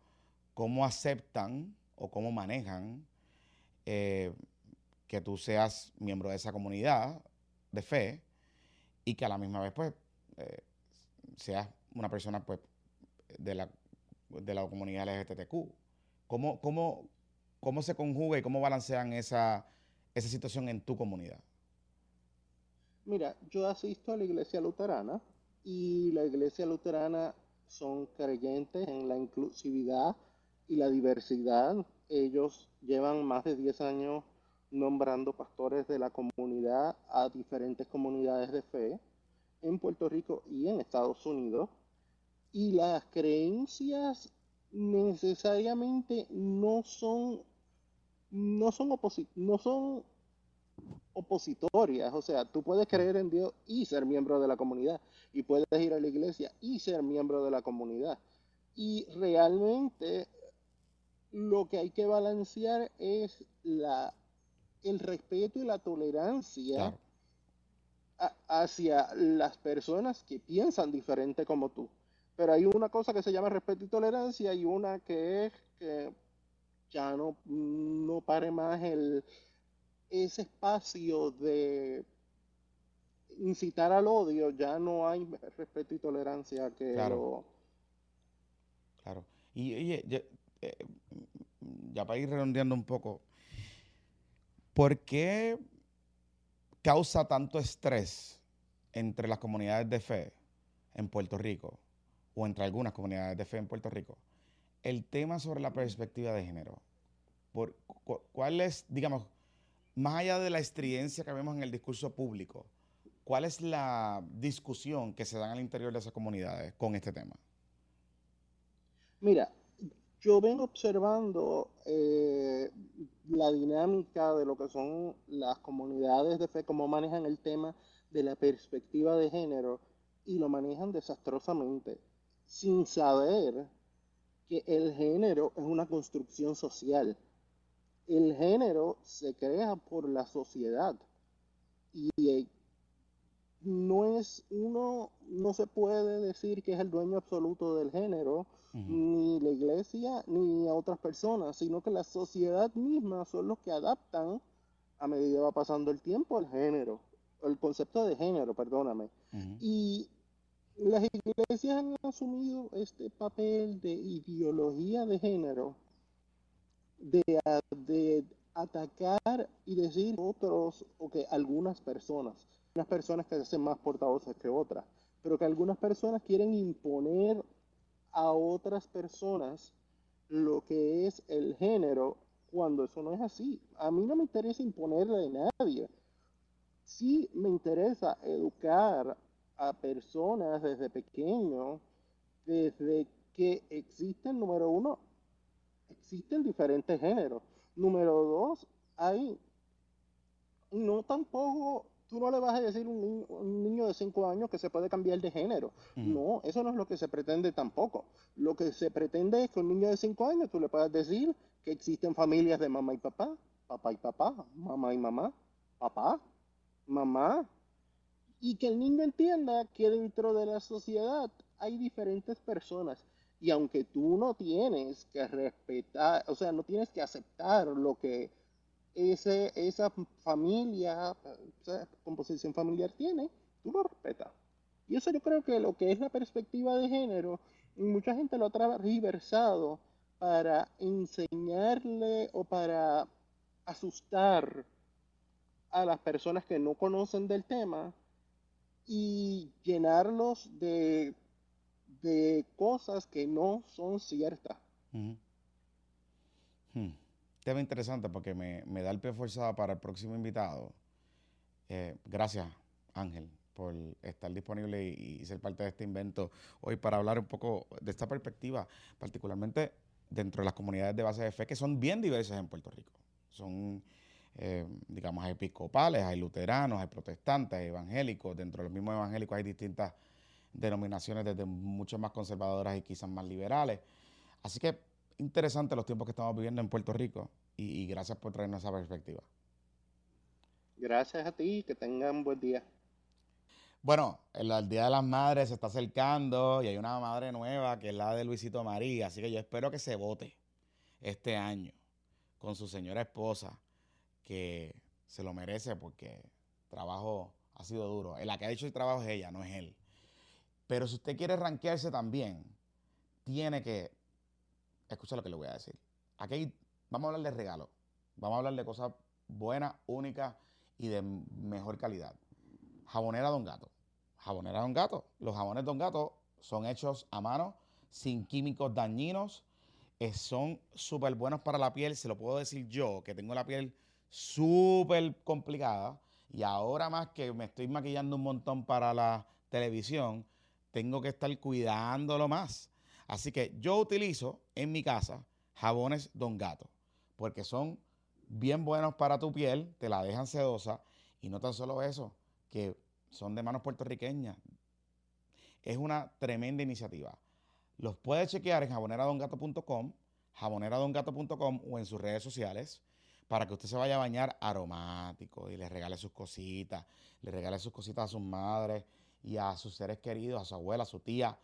cómo aceptan o cómo manejan eh, que tú seas miembro de esa comunidad de fe y que a la misma vez, pues, eh, seas una persona, pues, de la, de la comunidad LGTBQ. ¿Cómo, cómo, ¿Cómo se conjuga y cómo balancean esa, esa situación en tu comunidad? Mira, yo asisto a la iglesia luterana y la iglesia luterana son creyentes en la inclusividad y la diversidad. Ellos llevan más de 10 años nombrando pastores de la comunidad a diferentes comunidades de fe en Puerto Rico y en Estados Unidos. Y las creencias necesariamente no son no son no son opositorias, o sea, tú puedes creer en Dios y ser miembro de la comunidad y puedes ir a la iglesia y ser miembro de la comunidad. Y realmente lo que hay que balancear es la el respeto y la tolerancia hacia las personas que piensan diferente como tú. Pero hay una cosa que se llama respeto y tolerancia y una que es que ya no, no pare más el, ese espacio de incitar al odio, ya no hay respeto y tolerancia que claro. Claro. Y ya, eh, ya para ir redondeando un poco, ¿Por qué causa tanto estrés entre las comunidades de fe en Puerto Rico o entre algunas comunidades de fe en Puerto Rico el tema sobre la perspectiva de género? Por, ¿Cuál es, digamos, más allá de la estridencia que vemos en el discurso público, cuál es la discusión que se da al interior de esas comunidades con este tema? Mira, yo vengo observando eh, la dinámica de lo que son las comunidades de fe, cómo manejan el tema de la perspectiva de género y lo manejan desastrosamente, sin saber que el género es una construcción social. El género se crea por la sociedad. Y eh, no es uno, no se puede decir que es el dueño absoluto del género, ni la iglesia, ni a otras personas, sino que la sociedad misma son los que adaptan a medida que va pasando el tiempo el género, el concepto de género, perdóname. Y las iglesias han asumido este papel de ideología de género, de, atacar y decir otros, o que algunas personas, unas personas que se hacen más portavoces que otras, pero que algunas personas quieren imponer a otras personas lo que es el género cuando eso no es así. A mí no me interesa imponerle a nadie. Sí me interesa educar a personas desde pequeño, desde que existen, número uno, existen diferentes géneros. Número dos, hay no tampoco tú no le vas a decir a un, niño, de 5 años que se puede cambiar de género. No, eso no es lo que se pretende tampoco. Lo que se pretende es que un niño de 5 años tú le puedas decir que existen familias de mamá y papá, papá y papá, mamá y mamá, papá, mamá. Y que el niño entienda que dentro de la sociedad hay diferentes personas. Y aunque tú no tienes que respetar, o sea, no tienes que aceptar lo que ese, esa familia, esa composición familiar tiene, tú lo respetas. Y eso yo creo que lo que es la perspectiva de género, mucha gente lo ha transversado para enseñarle o para asustar a las personas que no conocen del tema y llenarlos de, de cosas que no son ciertas. Hmm. Tema interesante porque me, da el pie forzado para el próximo invitado. Eh, gracias, Ángel, por estar disponible y, ser parte de este invento hoy para hablar un poco de esta perspectiva, particularmente dentro de las comunidades de base de fe que son bien diversas en Puerto Rico. Son, eh, digamos, episcopales, hay luteranos, hay protestantes, hay evangélicos. Dentro de los mismos evangélicos hay distintas denominaciones, desde mucho más conservadoras y quizás más liberales. Así que interesante los tiempos que estamos viviendo en Puerto Rico y, gracias por traernos esa perspectiva. Gracias a ti, que tengan buen día. Bueno, el, Día de las Madres se está acercando y hay una madre nueva que es la de Luisito María, así que yo espero que se vote este año con su señora esposa, que se lo merece porque el trabajo ha sido duro. La que ha hecho el trabajo es ella, no es él. Pero si usted quiere ranquearse también, tiene que escucha lo que le voy a decir. Aquí vamos a hablar de regalos. Vamos a hablar de cosas buenas, únicas y de mejor calidad. Jabonera Don Gato. Jabonera Don Gato. Los jabones Don Gato son hechos a mano, sin químicos dañinos. Eh, son súper buenos para la piel. Se lo puedo decir yo, que tengo la piel súper complicada. Y ahora más que me estoy maquillando un montón para la televisión, tengo que estar cuidándolo más. Así que yo utilizo en mi casa jabones Don Gato, porque son bien buenos para tu piel, te la dejan sedosa y no tan solo eso, que son de manos puertorriqueñas. Es una tremenda iniciativa. Los puedes chequear en jaboneradongato.com, jaboneradongato.com o en sus redes sociales para que usted se vaya a bañar aromático y le regale sus cositas, le regale sus cositas a sus madres y a sus seres queridos, a su abuela, a su tía,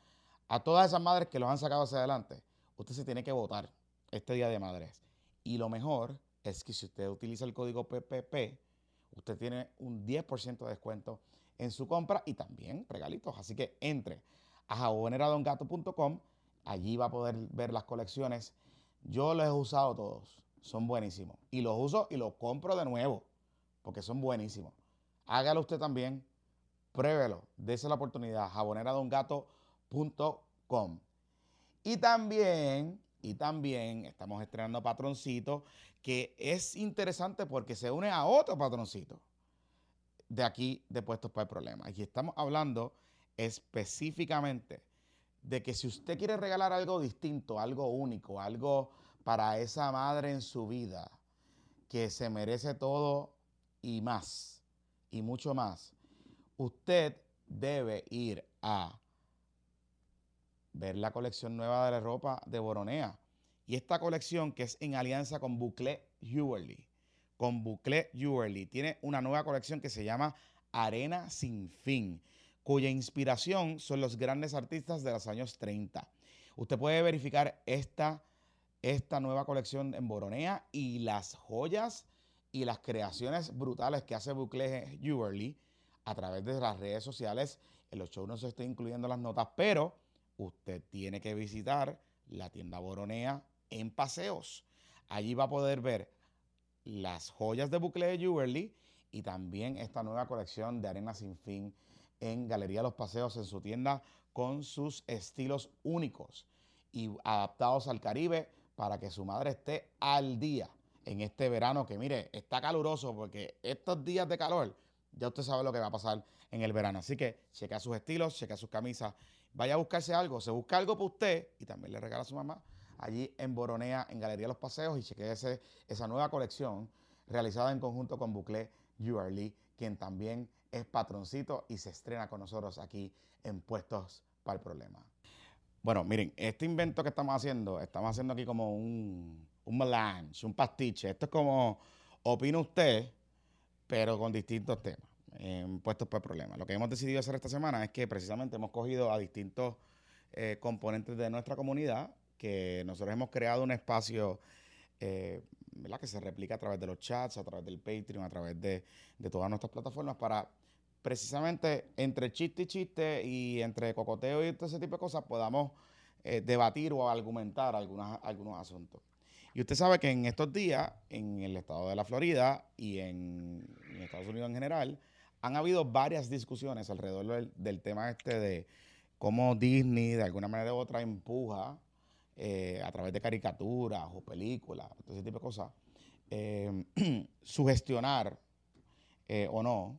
a todas esas madres que los han sacado hacia adelante, usted se tiene que votar este Día de Madres. Y lo mejor es que si usted utiliza el código PPP, usted tiene un 10% de descuento en su compra y también regalitos. Así que entre a jaboneradongato.com, allí va a poder ver las colecciones. Yo los he usado todos, son buenísimos. Y los uso y los compro de nuevo, porque son buenísimos. Hágalo usted también, pruébelo, dése la oportunidad. Jaboneradongato.com y también, y también estamos estrenando patroncito, que es interesante porque se une a otro patroncito de aquí de Puestos para el Problema. Y estamos hablando específicamente de que si usted quiere regalar algo distinto, algo único, algo para esa madre en su vida, que se merece todo y más, y mucho más, usted debe ir a ver la colección nueva de la ropa de Boronea. Y esta colección que es en alianza con Boucle Jewelry, con Boucle Jewelry, tiene una nueva colección que se llama Arena sin fin, cuya inspiración son los grandes artistas de los años 30. Usted puede verificar esta, esta nueva colección en Boronea y las joyas y las creaciones brutales que hace Boucle Jewelry a través de las redes sociales. En los shows no se estoy incluyendo las notas, pero usted tiene que visitar la tienda Boronea en Paseos. Allí va a poder ver las joyas de Bucle Jewelry y también esta nueva colección de Arena Sin Fin en Galería Los Paseos en su tienda con sus estilos únicos y adaptados al Caribe para que su madre esté al día en este verano que mire, está caluroso porque estos días de calor, ya usted sabe lo que va a pasar en el verano. Así que checa sus estilos, checa sus camisas vaya a buscarse algo, se busca algo para usted y también le regala a su mamá allí en Boronea, en Galería Los Paseos y chequee esa nueva colección realizada en conjunto con Bucle Jewelry, quien también es patroncito y se estrena con nosotros aquí en Puestos para el Problema. Bueno, miren, este invento que estamos haciendo, estamos haciendo aquí como un, un melange, un pastiche. Esto es como opina usted, pero con distintos temas, puestos por problemas. Lo que hemos decidido hacer esta semana es que precisamente hemos cogido a distintos eh, componentes de nuestra comunidad, que nosotros hemos creado un espacio eh, que se replica a través de los chats, a través del Patreon, a través de, todas nuestras plataformas para precisamente entre chiste y chiste y entre cocoteo y todo ese tipo de cosas podamos eh, debatir o argumentar algunos asuntos. Y usted sabe que en estos días, en el estado de la Florida y en, Estados Unidos en general, han habido varias discusiones alrededor del, tema este de cómo Disney de alguna manera u otra empuja eh, a través de caricaturas o películas, todo ese tipo de cosas, eh, sugestionar eh, o no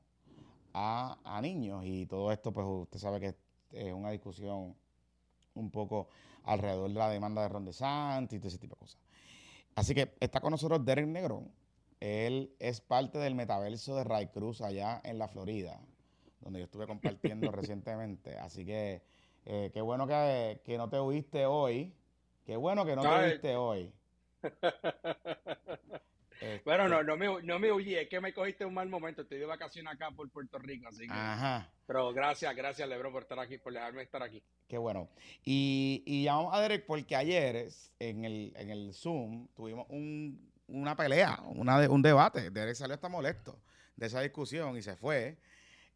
a, niños. Y todo esto, pues usted sabe que es una discusión un poco alrededor de la demanda de Ron DeSantis y todo ese tipo de cosas. Así que está con nosotros Derek Negrón. Él es parte del metaverso de Ray Cruz allá en la Florida, donde yo estuve compartiendo recientemente. Así que eh, qué bueno que, no te oíste hoy. Qué bueno que no te oíste hoy. bueno, no, no me, no me huí, es que me cogiste un mal momento. Estoy de vacaciones acá por Puerto Rico, así que. Ajá. Pero gracias, gracias, Lebron, por estar aquí, por dejarme estar aquí. Qué bueno. Y, y llamamos a Derek porque ayer en el, en el Zoom tuvimos una pelea, una un debate. Derek salió hasta molesto de esa discusión y se fue.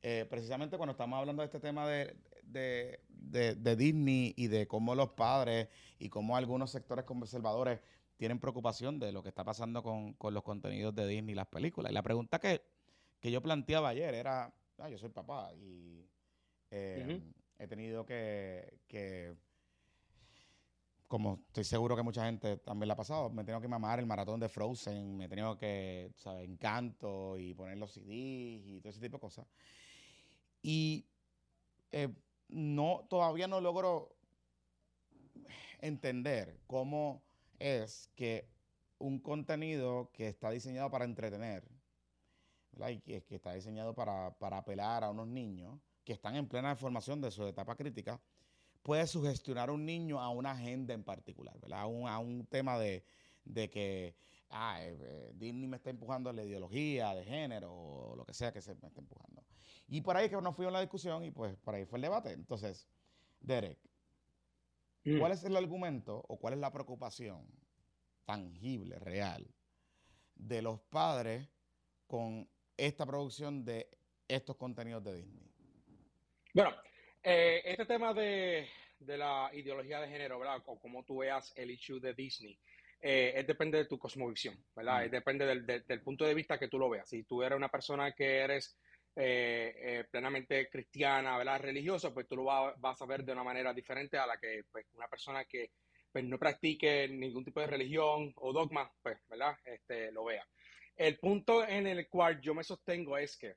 Eh, precisamente cuando estamos hablando de este tema de, de, de, Disney y de cómo los padres y cómo algunos sectores conservadores tienen preocupación de lo que está pasando con, los contenidos de Disney y las películas. Y la pregunta que, yo planteaba ayer era, ah, yo soy papá y eh, he tenido que, que, como estoy seguro que mucha gente también la ha pasado, me he tenido que mamar el maratón de Frozen, me he tenido que, ¿sabes? Encanto y poner los CDs y todo ese tipo de cosas. Y eh, no, todavía no logro entender cómo es que un contenido que está diseñado para entretener, y que, está diseñado para, apelar a unos niños que están en plena formación de su etapa crítica, puede sugestionar a un niño a una agenda en particular. A, un, a un tema de, que ah, eh, eh, Disney me está empujando la ideología de género o lo que sea que se me está empujando. Y por ahí que nos fuimos a la discusión y pues por ahí fue el debate. Entonces, Derek, Mm. ¿Cuál es el argumento o cuál es la preocupación tangible, real, de los padres con esta producción de estos contenidos de Disney? Bueno, eh, este tema de, la ideología de género, ¿verdad? O como tú veas el issue de Disney, eh, es depende de tu cosmovisión, ¿verdad? Mm. Es depende del, punto de vista que tú lo veas. Si tú eres una persona que eres eh, eh, plenamente cristiana, ¿verdad? religiosa, pues tú lo vas, a ver de una manera diferente a la que pues, una persona que pues, no practique ningún tipo de religión o dogma, pues, ¿verdad? Este, lo vea. El punto en el cual yo me sostengo es que,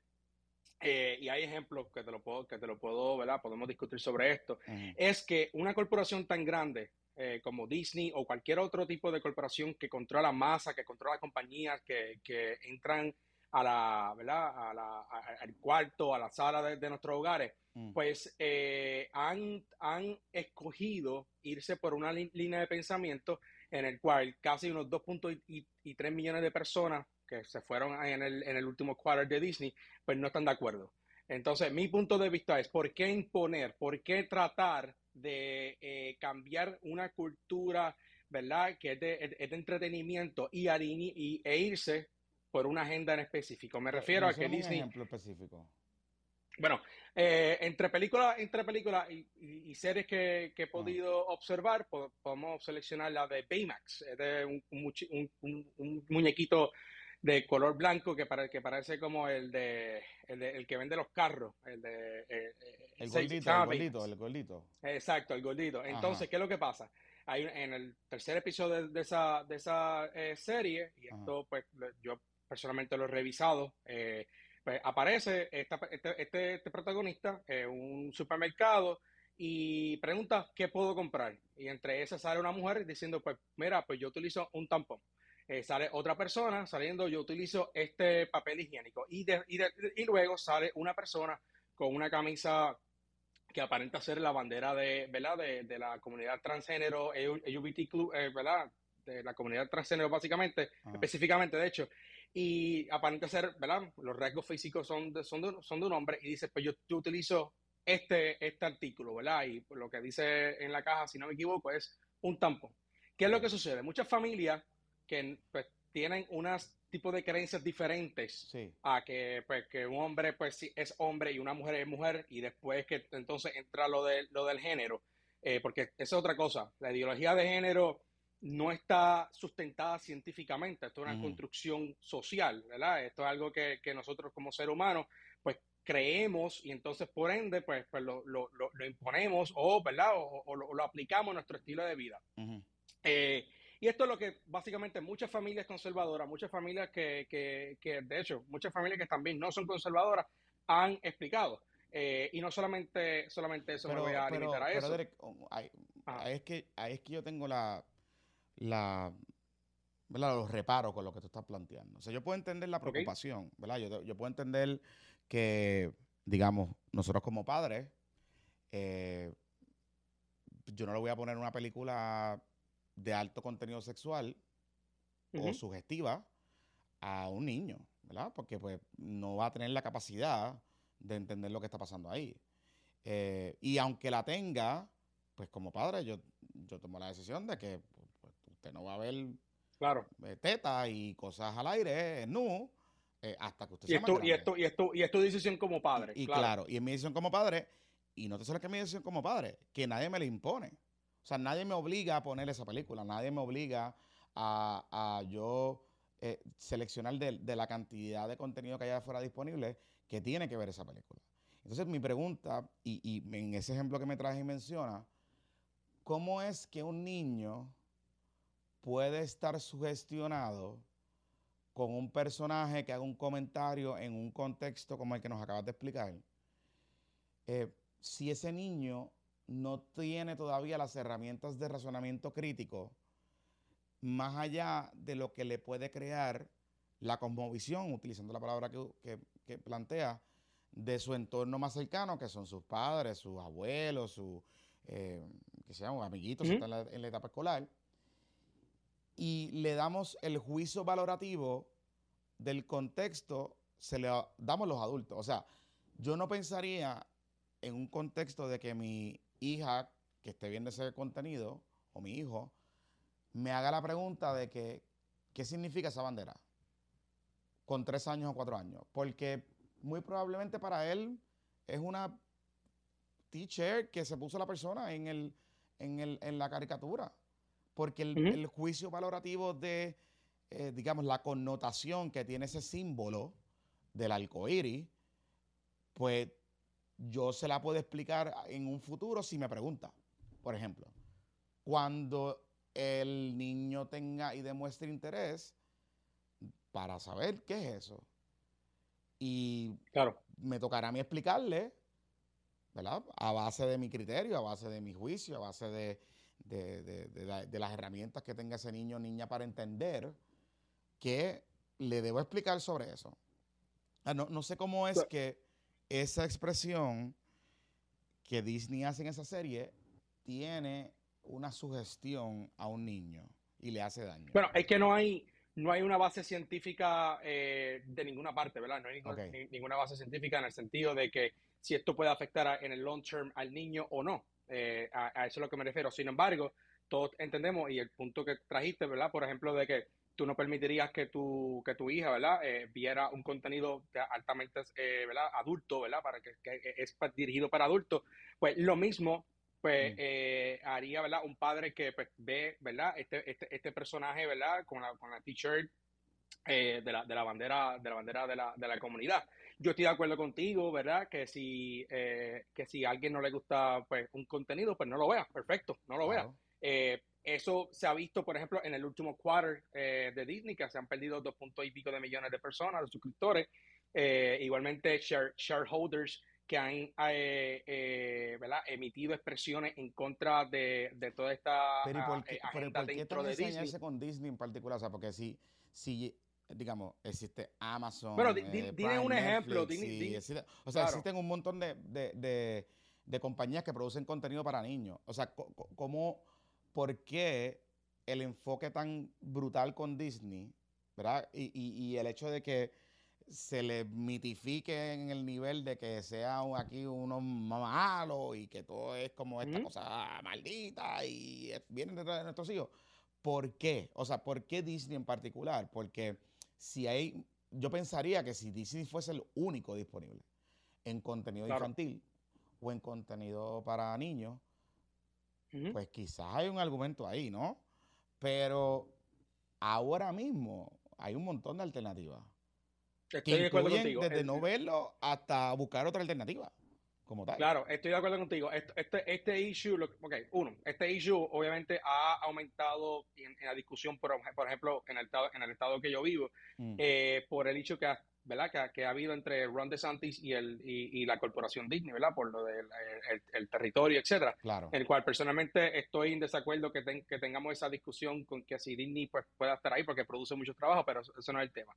eh, y hay ejemplos que te lo puedo, que te lo puedo, ¿verdad? Podemos discutir sobre esto, es que una corporación tan grande como Disney o cualquier otro tipo de corporación que controla masa, que controla compañías que, que entran a la, ¿verdad? A la, al cuarto, a la sala de, nuestros hogares, mm. pues eh, han, han escogido irse por una línea de pensamiento en el cual casi unos 2.3 millones de personas que se fueron en el, en el último quarter de Disney, pues no están de acuerdo. Entonces, mi punto de vista es, ¿por qué imponer, por qué tratar de eh, cambiar una cultura, ¿verdad? Que es de, entretenimiento y, y, e irse por una agenda en específico. Me refiero a que Disney... Un ejemplo específico. Bueno, eh, entre películas entre películas y, series que, he podido observar, podemos seleccionar la de Baymax, es de un, muñequito de color blanco que, que parece como el de, el que vende los carros, el de eh, eh, el, gordito, el gordito, el gordito. Exacto, el gordito. Entonces, ¿qué es lo que pasa? Hay en el tercer episodio de, esa, de esa serie, y esto pues yo personalmente lo he revisado, eh, pues aparece este, este, este, protagonista en un supermercado y pregunta qué puedo comprar. Y entre esas sale una mujer diciendo, pues mira, pues yo utilizo un tampón. Eh, sale otra persona saliendo, yo utilizo este papel higiénico. Y, y, luego sale una persona con una camisa que aparenta ser la bandera de, ¿verdad? de, la comunidad transgénero, LGBTQ, eh, ¿verdad? de la comunidad transgénero básicamente, específicamente de hecho, y aparenta ser, ¿verdad? Los rasgos físicos son de, son son de un hombre y dice, pues yo, yo utilizo este, este artículo, ¿verdad? Y lo que dice en la caja, si no me equivoco, es un tampón. ¿Qué es lo que sucede? Muchas familias que pues, tienen unos tipos de creencias diferentes a que, pues, que un hombre pues, es hombre y una mujer es mujer y después que entonces entra lo, de, lo del género, eh, porque esa es otra cosa. La ideología de género no está sustentada científicamente, esto es una construcción social, ¿verdad? Esto es algo que, que nosotros como seres humanos pues creemos y entonces por ende pues, pues lo, lo, lo, imponemos o, ¿verdad? O, lo, aplicamos a nuestro estilo de vida. Eh, y esto es lo que básicamente muchas familias conservadoras, muchas familias que, que, que de hecho, muchas familias que también no son conservadoras han explicado. Eh, y no solamente, solamente eso me voy a limitar a eso. Derek, oh, ahí, es que, ahí es que yo tengo la, la ¿verdad? los reparos con lo que tú estás planteando. O sea, yo puedo entender la preocupación, ¿verdad? Yo, yo, puedo entender que, digamos, nosotros como padres, eh, yo no le voy a poner una película de alto contenido sexual o sugestiva a un niño, ¿verdad? Porque pues no va a tener la capacidad de entender lo que está pasando ahí. Eh, y aunque la tenga, pues como padre yo, yo tomo la decisión de que usted no va a ver claro. Eh, teta y cosas al aire, no, eh, hasta que usted y esto, y esto, y esto, y es tu decisión como padre. Y, claro. y es mi decisión como padre, y no te solo que es mi decisión como padre, que nadie me la impone. O sea, nadie me obliga a poner esa película, nadie me obliga a, a yo eh, seleccionar de, de, la cantidad de contenido que haya afuera disponible que tiene que ver esa película. Entonces, mi pregunta, y, y en ese ejemplo que me traje y menciona, ¿cómo es que un niño puede estar sugestionado con un personaje que haga un comentario en un contexto como el que nos acabas de explicar, eh, si ese niño no tiene todavía las herramientas de razonamiento crítico, más allá de lo que le puede crear la cosmovisión, utilizando la palabra que, plantea, de su entorno más cercano, que son sus padres, sus abuelos, sus eh, que sean amiguitos en la etapa escolar, y le damos el juicio valorativo del contexto, se le damos los adultos. O sea, yo no pensaría en un contexto de que mi hija que esté viendo ese contenido, o mi hijo, me haga la pregunta de que, ¿qué significa esa bandera? Con tres años o cuatro años. Porque muy probablemente para él es una t-shirt que se puso la persona en, el, en, el, en la caricatura porque el, juicio valorativo de, eh, digamos, la connotación que tiene ese símbolo del arcoíris, pues yo se la puedo explicar en un futuro si me pregunta. Por ejemplo, cuando el niño tenga y demuestre interés para saber qué es eso. Y claro. me tocará a mí explicarle, ¿verdad? A base de mi criterio, a base de mi juicio, a base de, de, las herramientas que tenga ese niño o niña para entender que le debo explicar sobre eso. Ah, no, no sé cómo es que esa expresión que Disney hace en esa serie tiene una sugestión a un niño y le hace daño. Bueno, es que no hay, no hay una base científica eh, de ninguna parte, ¿verdad? No hay ninguna, base científica en el sentido de que si esto puede afectar en el long term al niño o no. Eh, a, eso es a lo que me refiero. Sin embargo, todos entendemos, y el punto que trajiste, ¿verdad? Por ejemplo, de que tú no permitirías que tu, que tu hija, ¿verdad? Eh, viera un contenido altamente, eh, ¿verdad? Adulto, ¿verdad? Para que, es dirigido para adultos. Pues lo mismo, pues mm. haría, ¿verdad? Un padre que pues, ve, ¿verdad? Este, este, este personaje, ¿verdad? Con la, con la t-shirt de, la, de la bandera, de la bandera de la, de la comunidad yo estoy de acuerdo contigo, ¿verdad? Que si, eh, que si a alguien no le gusta pues, un contenido, pues no lo vea, perfecto, no lo vea. Eh, eso se ha visto, por ejemplo, en el último quarter eh, de Disney, que se han perdido dos puntos y pico de millones de personas, de suscriptores. igualmente, shareholders que han ¿verdad? emitido expresiones en contra de, de toda esta pero ¿por qué, agenda dentro de Disney. con Disney en particular? O sea, porque si, si digamos, existe Amazon. Bueno, eh, dime un ejemplo. o sea, existen un montón de, compañías que producen contenido para niños. O sea, ¿cómo, por qué el enfoque tan brutal con Disney, ¿verdad? Y, y, y el hecho de que se le mitifique en el nivel de que sea aquí uno malo y que todo es como esta cosa maldita y vienen detrás de nuestros hijos. ¿Por qué? O sea, ¿por qué Disney en particular? Porque si hay, yo pensaría que si Disney fuese el único disponible en contenido Claro. infantil o en contenido para niños, pues quizás hay un argumento ahí, ¿no? Pero ahora mismo hay un montón de alternativas. Estoy Que incluyen desde Eh, no verlo hasta buscar otra alternativa, como tal. Claro, estoy de acuerdo contigo. Este, este issue, lo- ok, uno, este issue obviamente ha aumentado en, en la discusión, por, por ejemplo, en el estado, en el estado que yo vivo, Mm, eh, por el hecho que ha, ¿verdad? Que, que ha habido entre Ron DeSantis y, el, y, y la corporación Disney, ¿verdad? Por lo del el, el territorio, etcétera. claro. En el cual personalmente estoy en desacuerdo que, ten- que tengamos esa discusión con que si Disney pues, pueda estar ahí porque produce mucho trabajo, pero eso no es el tema.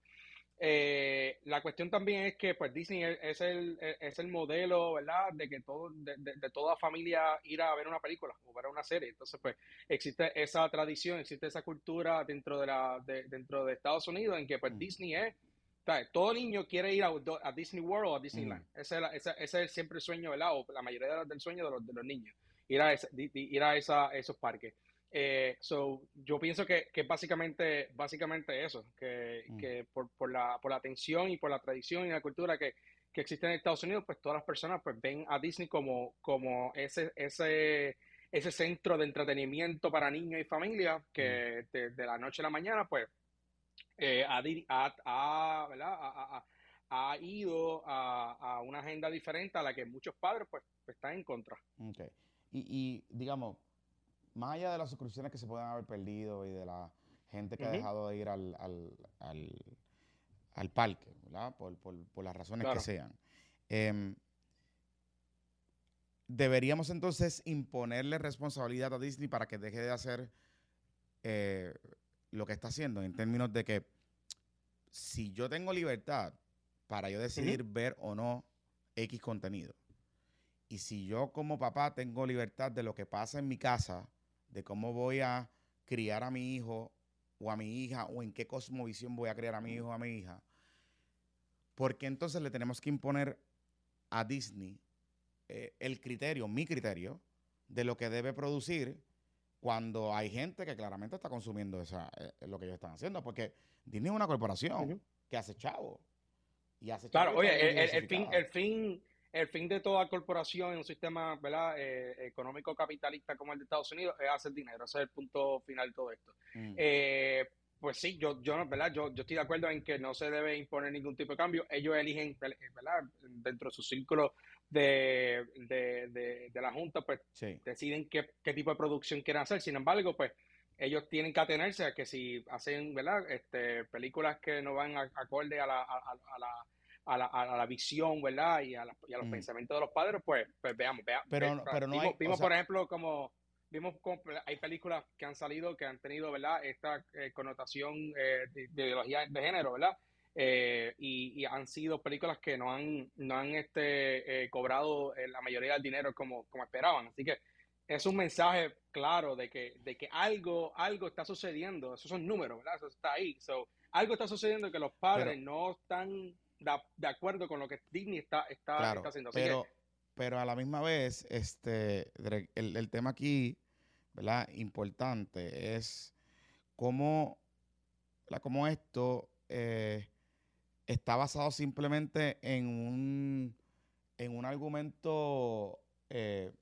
Eh, la cuestión también es que pues Disney es, el, es el modelo, ¿verdad? De que todo, de, de- de toda familia ir a ver una película o ver una serie. Entonces, pues existe esa tradición, existe esa cultura dentro de la, de- dentro de Estados Unidos en que pues Mm. Disney es, ¿sabes? Todo niño quiere ir a, a Disney World o a Disneyland. Ese, es la- ese- ese es siempre el sueño, ¿verdad? O la mayoría de los- del sueño de los, de los niños, ir a, di- ir a esa- esos parques. Eh, so, yo pienso que, que básicamente, básicamente eso, que, Mm. que por, por la, por la atención y por la tradición y la cultura que, que existe en Estados Unidos, pues todas las personas pues ven a Disney como, como ese, ese, ese centro de entretenimiento para niños y familias que de, de la noche a la mañana, pues eh, ha, di- ha- ha, ¿verdad? ha- ha- ido a, a una agenda diferente a la que muchos padres pues están en contra. Ok. Y, y, digamos, más allá de las suscripciones que se pueden haber perdido y de la gente que ha dejado de ir al, al, al, al parque, ¿verdad? Por, por, por las razones Claro. que sean. em, deberíamos entonces imponerle responsabilidad a Disney para que deje de hacer eh, lo que está haciendo en términos de que si yo tengo libertad para yo decidir ver o no X contenido, y si yo como papá tengo libertad de lo que pasa en mi casa, de cómo voy a criar a mi hijo o a mi hija, o en qué cosmovisión voy a criar a mi hijo o a mi hija, ¿por qué entonces le tenemos que imponer a Disney eh, el criterio, mi criterio, de lo que debe producir cuando hay gente que claramente está consumiendo esa, eh, lo que ellos están haciendo? Porque Disney es una corporación que hace chavo. Y hace Claro, chavo oye, fin, el fin, el fin de toda corporación en un sistema ¿verdad? Eh, económico capitalista como el de Estados Unidos es hacer dinero. Ese es el punto final de todo esto. Mm. Eh, pues sí, yo, yo, no, ¿verdad? Yo, yo estoy de acuerdo en que no se debe imponer ningún tipo de cambio. Ellos eligen, ¿verdad? Dentro de su círculo de, de, de, de la Junta, pues sí. deciden qué, qué tipo de producción quieren hacer. Sin embargo, pues ellos tienen que atenerse a que si hacen, ¿verdad? Este, películas que no van a- acorde a la, a la, a la, a la visión, ¿verdad? Y a, la- y a los Mm. pensamientos de los padres, pues, pues veamos, veamos. Pero- Ve- pero no vimos, hay- vimos, sea- por ejemplo, como vimos como hay películas que han salido que han tenido, ¿verdad? Esta eh, connotación eh, de, de ideología de género, ¿verdad? Eh, y, y han sido películas que no han, no han este, eh, cobrado eh, la mayoría del dinero como, como esperaban. Así que es un mensaje claro de que, de que algo, algo está sucediendo. Esos son números, ¿verdad? Eso está ahí. So, algo está sucediendo que los padres Pero- no están de, de acuerdo con lo que Disney está, está, Claro, está haciendo. Así pero, que, pero a la misma vez, este, el, el tema aquí, ¿verdad? Importante es cómo, cómo esto eh, está basado simplemente en un, en un argumento eh,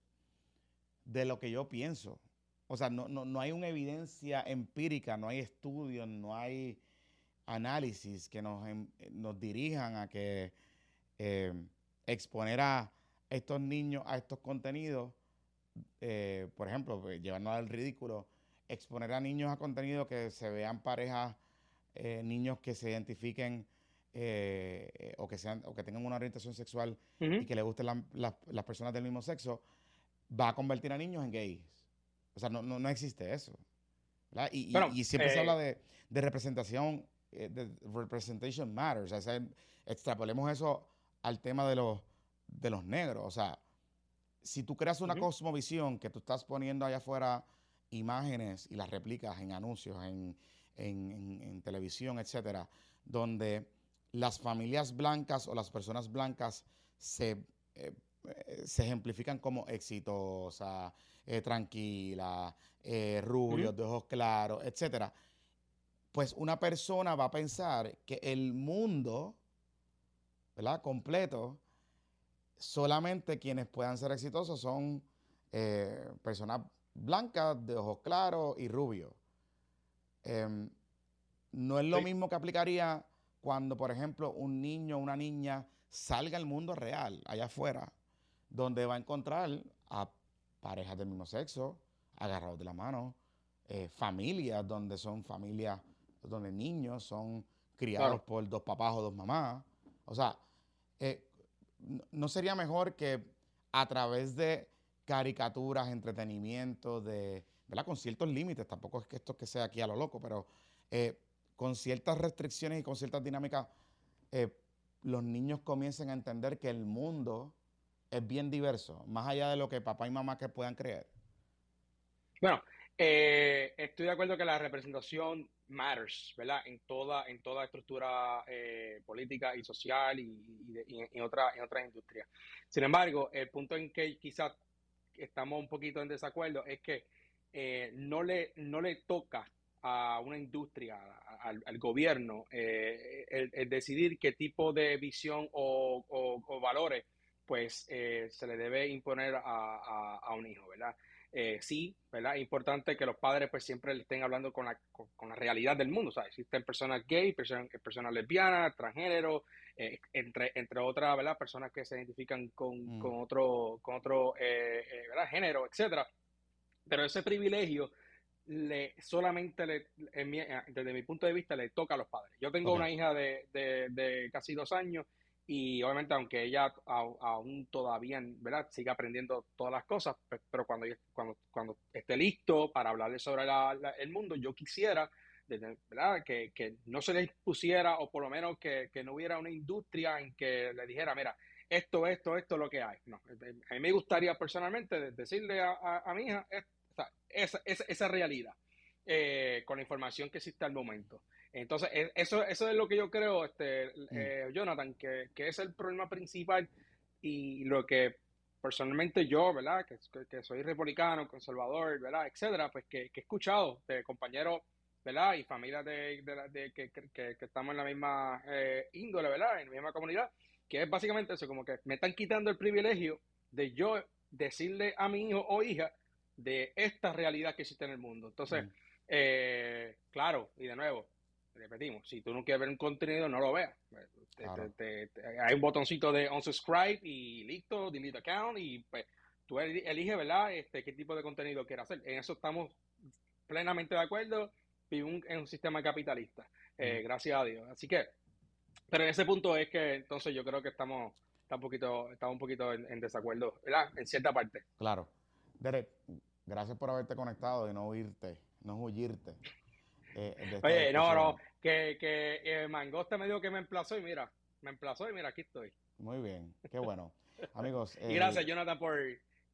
de lo que yo pienso. O sea, no, no, no hay una evidencia empírica, no hay estudios, no hay análisis que nos, em- nos dirijan a que eh, exponer a estos niños a estos contenidos, eh, por ejemplo, pues, llevarnos al ridículo, exponer a niños a contenidos que se vean parejas, eh, niños que se identifiquen eh, eh, o, que sean, o que tengan una orientación sexual y que le gusten la- la- las personas del mismo sexo, va a convertir a niños en gays. O sea, no, no, no existe eso. Y, y- Bueno, y siempre se eh, habla de, de representación, eh, de representation matters. O sea, extrapolemos eso al tema de los, de los negros. O sea, si tú creas una cosmovisión que tú estás poniendo allá afuera imágenes y las replicas en anuncios, en, en, televisión, etcétera, donde las familias blancas o las personas blancas se, eh, se ejemplifican como exitosa, eh, tranquila, eh, rubios, de ojos claros, etcétera. Pues una persona va a pensar que el mundo, ¿verdad? Completo, solamente quienes puedan ser exitosos son personas blancas, de ojos claros y rubios. Em, no es lo mismo que aplicaría cuando, por ejemplo, un niño o una niña salga al mundo real, allá afuera, donde va a encontrar a parejas del mismo sexo, agarrados de la mano, eh, familias donde son familias, donde niños son criados por dos papás o dos mamás. O sea, eh, ¿no sería mejor que a través de caricaturas, entretenimiento, de, ¿verdad? Con ciertos límites, tampoco es que esto que sea aquí a lo loco, pero eh, con ciertas restricciones y con ciertas dinámicas, eh, los niños comiencen a entender que el mundo es bien diverso, más allá de lo que papá y mamá que puedan creer. Bueno, eh, estoy de acuerdo que la representación matters, ¿verdad? En toda, en toda estructura eh, política y social y, en, otra, en otras industrias. Sin embargo, el punto en que quizás estamos un poquito en desacuerdo es que eh, no, le, no le toca a una industria, al, gobierno, eh, el, decidir qué tipo de visión o, valores pues eh, se le debe imponer a, un hijo, ¿verdad? Sí, ¿verdad? Es importante que los padres pues siempre le estén hablando con la, con, la realidad del mundo, o sea, existen personas gay, personas, personas lesbianas, transgénero, entre, entre otras, ¿verdad? Personas que se identifican con, mm. con otro, con otro ¿verdad? género, etcétera. Pero ese privilegio le solamente le, eh, desde mi punto de vista le toca a los padres. Yo tengo una hija de, casi dos años y obviamente aunque ella aún todavía ¿verdad? sigue aprendiendo todas las cosas, pero cuando, cuando, cuando esté listo para hablarle sobre el mundo, yo quisiera ¿verdad? Que, no se le pusiera o por lo menos que, no hubiera una industria en que le dijera, mira, esto, esto, esto es lo que hay. No, a mí me gustaría personalmente decirle a, mi hija, esa, esa, realidad eh, con la información que existe al momento. Entonces, e, eso, eso es lo que yo creo, este, mm. eh, Jonathan, que, es el problema principal y lo que personalmente yo, ¿verdad? Que, que soy republicano, conservador, ¿verdad? Etcétera, pues que, he escuchado de compañeros, ¿verdad? Y familias de, de, que, estamos en la misma eh, índole, ¿verdad? En la misma comunidad, que es básicamente eso, como que me están quitando el privilegio de yo decirle a mi hijo o hija de esta realidad que existe en el mundo. Entonces, mm. eh, claro, y de nuevo, repetimos, si tú no quieres ver un contenido, no lo veas. hay un botoncito de unsubscribe y listo, delete account y pues tú eliges, ¿verdad? Este, qué tipo de contenido quieres hacer. En eso estamos plenamente de acuerdo. Vivimos en un sistema capitalista, eh, mm. gracias a Dios. Así que, pero en ese punto es que entonces yo creo que estamos, está un poquito, estamos un poquito en, en desacuerdo, ¿verdad? En cierta parte. Claro. Derek, Gracias por haberte conectado y no huirte, no huyirte. Eh, Oye, no, no, que, que eh, Mangosta me dijo que me emplazó y mira, me emplazó y mira, aquí estoy. Muy bien, qué bueno. Amigos. y gracias, Jonathan, por,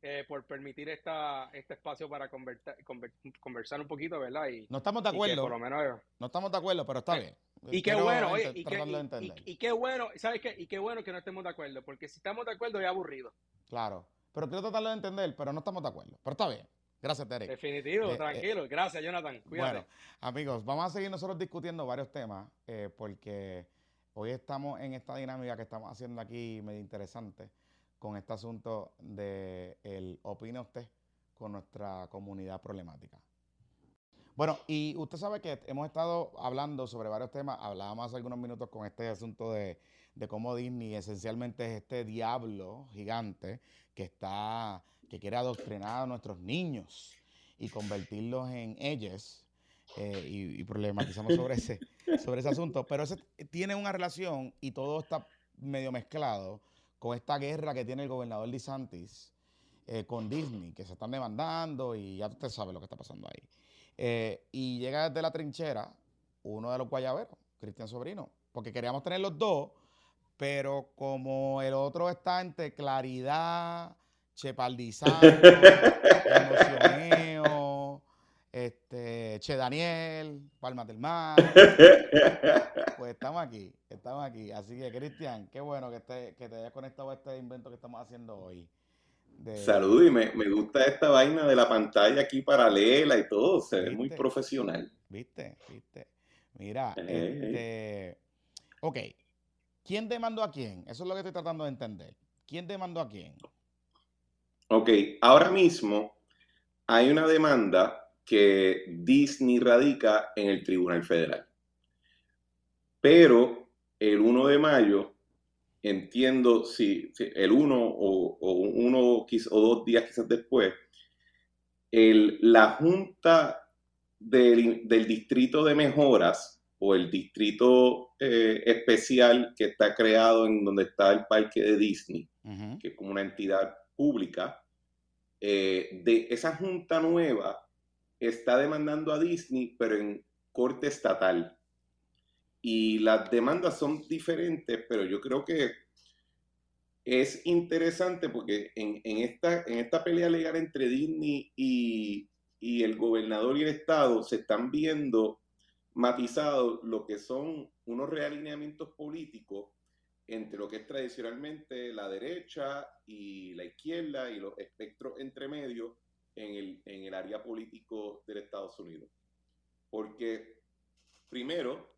eh, por permitir esta, este espacio para conversar un poquito, ¿verdad? Y, no estamos de acuerdo. por lo menos, no estamos de acuerdo, pero está bien. Y qué bueno, oye, y, qué, y, qué bueno, ¿sabes qué? Y qué bueno que no estemos de acuerdo, porque si estamos de acuerdo es aburrido. Claro, pero quiero tratarlo de entender, pero no estamos de acuerdo. Pero está bien. Gracias, Derek. Definitivo, eh, eh, tranquilo. Gracias, Jonathan. Cuídate. Bueno, amigos, vamos a seguir nosotros discutiendo varios temas eh, porque hoy estamos en esta dinámica que estamos haciendo aquí medio interesante con este asunto de el opina usted con nuestra comunidad problemática. Bueno, y usted sabe que hemos estado hablando sobre varios temas. Hablábamos hace algunos minutos con este asunto de, de cómo Disney esencialmente es este diablo gigante que está que quiere adoctrinar a nuestros niños y convertirlos en ellos. Eh, y, problematizamos sobre ese, sobre ese asunto. Pero ese tiene una relación y todo está medio mezclado con esta guerra que tiene el gobernador DeSantis eh, con Disney, que se están demandando y ya usted sabe lo que está pasando ahí. Eh, y llega desde la trinchera uno de los guayaberos, Cristian Sobrino, porque queríamos tener los dos, pero como el otro está entre claridad, chepaldizando, emocioneo, este, Che Daniel, Palmas del Mar. pues estamos aquí, estamos aquí. Así que, Cristian, qué bueno que, te, que te hayas conectado a este invento que estamos haciendo hoy. Saludos y me, gusta esta vaina de la pantalla aquí paralela y todo, se ve muy profesional. ¿Viste? ¿Viste? Mira, este... Ok, ¿quién demandó a quién? Eso es lo que estoy tratando de entender. ¿Quién demandó a quién? Ok, ahora mismo hay una demanda que Disney radica en el Tribunal Federal. Pero el 1 de mayo, entiendo si, el 1 o, uno o dos días quizás después, la Junta del, Distrito de Mejoras o el Distrito eh, Especial que está creado en donde está el parque de Disney, que es como una entidad pública, eh, de esa junta nueva está demandando a Disney, pero en corte estatal. Y las demandas son diferentes, pero yo creo que es interesante porque en, esta, en esta pelea legal entre Disney y, y el gobernador y el Estado se están viendo matizados lo que son unos realineamientos políticos entre lo que es tradicionalmente la derecha y la izquierda y los espectros entre medio en el, en el área político de Estados Unidos. Porque, primero,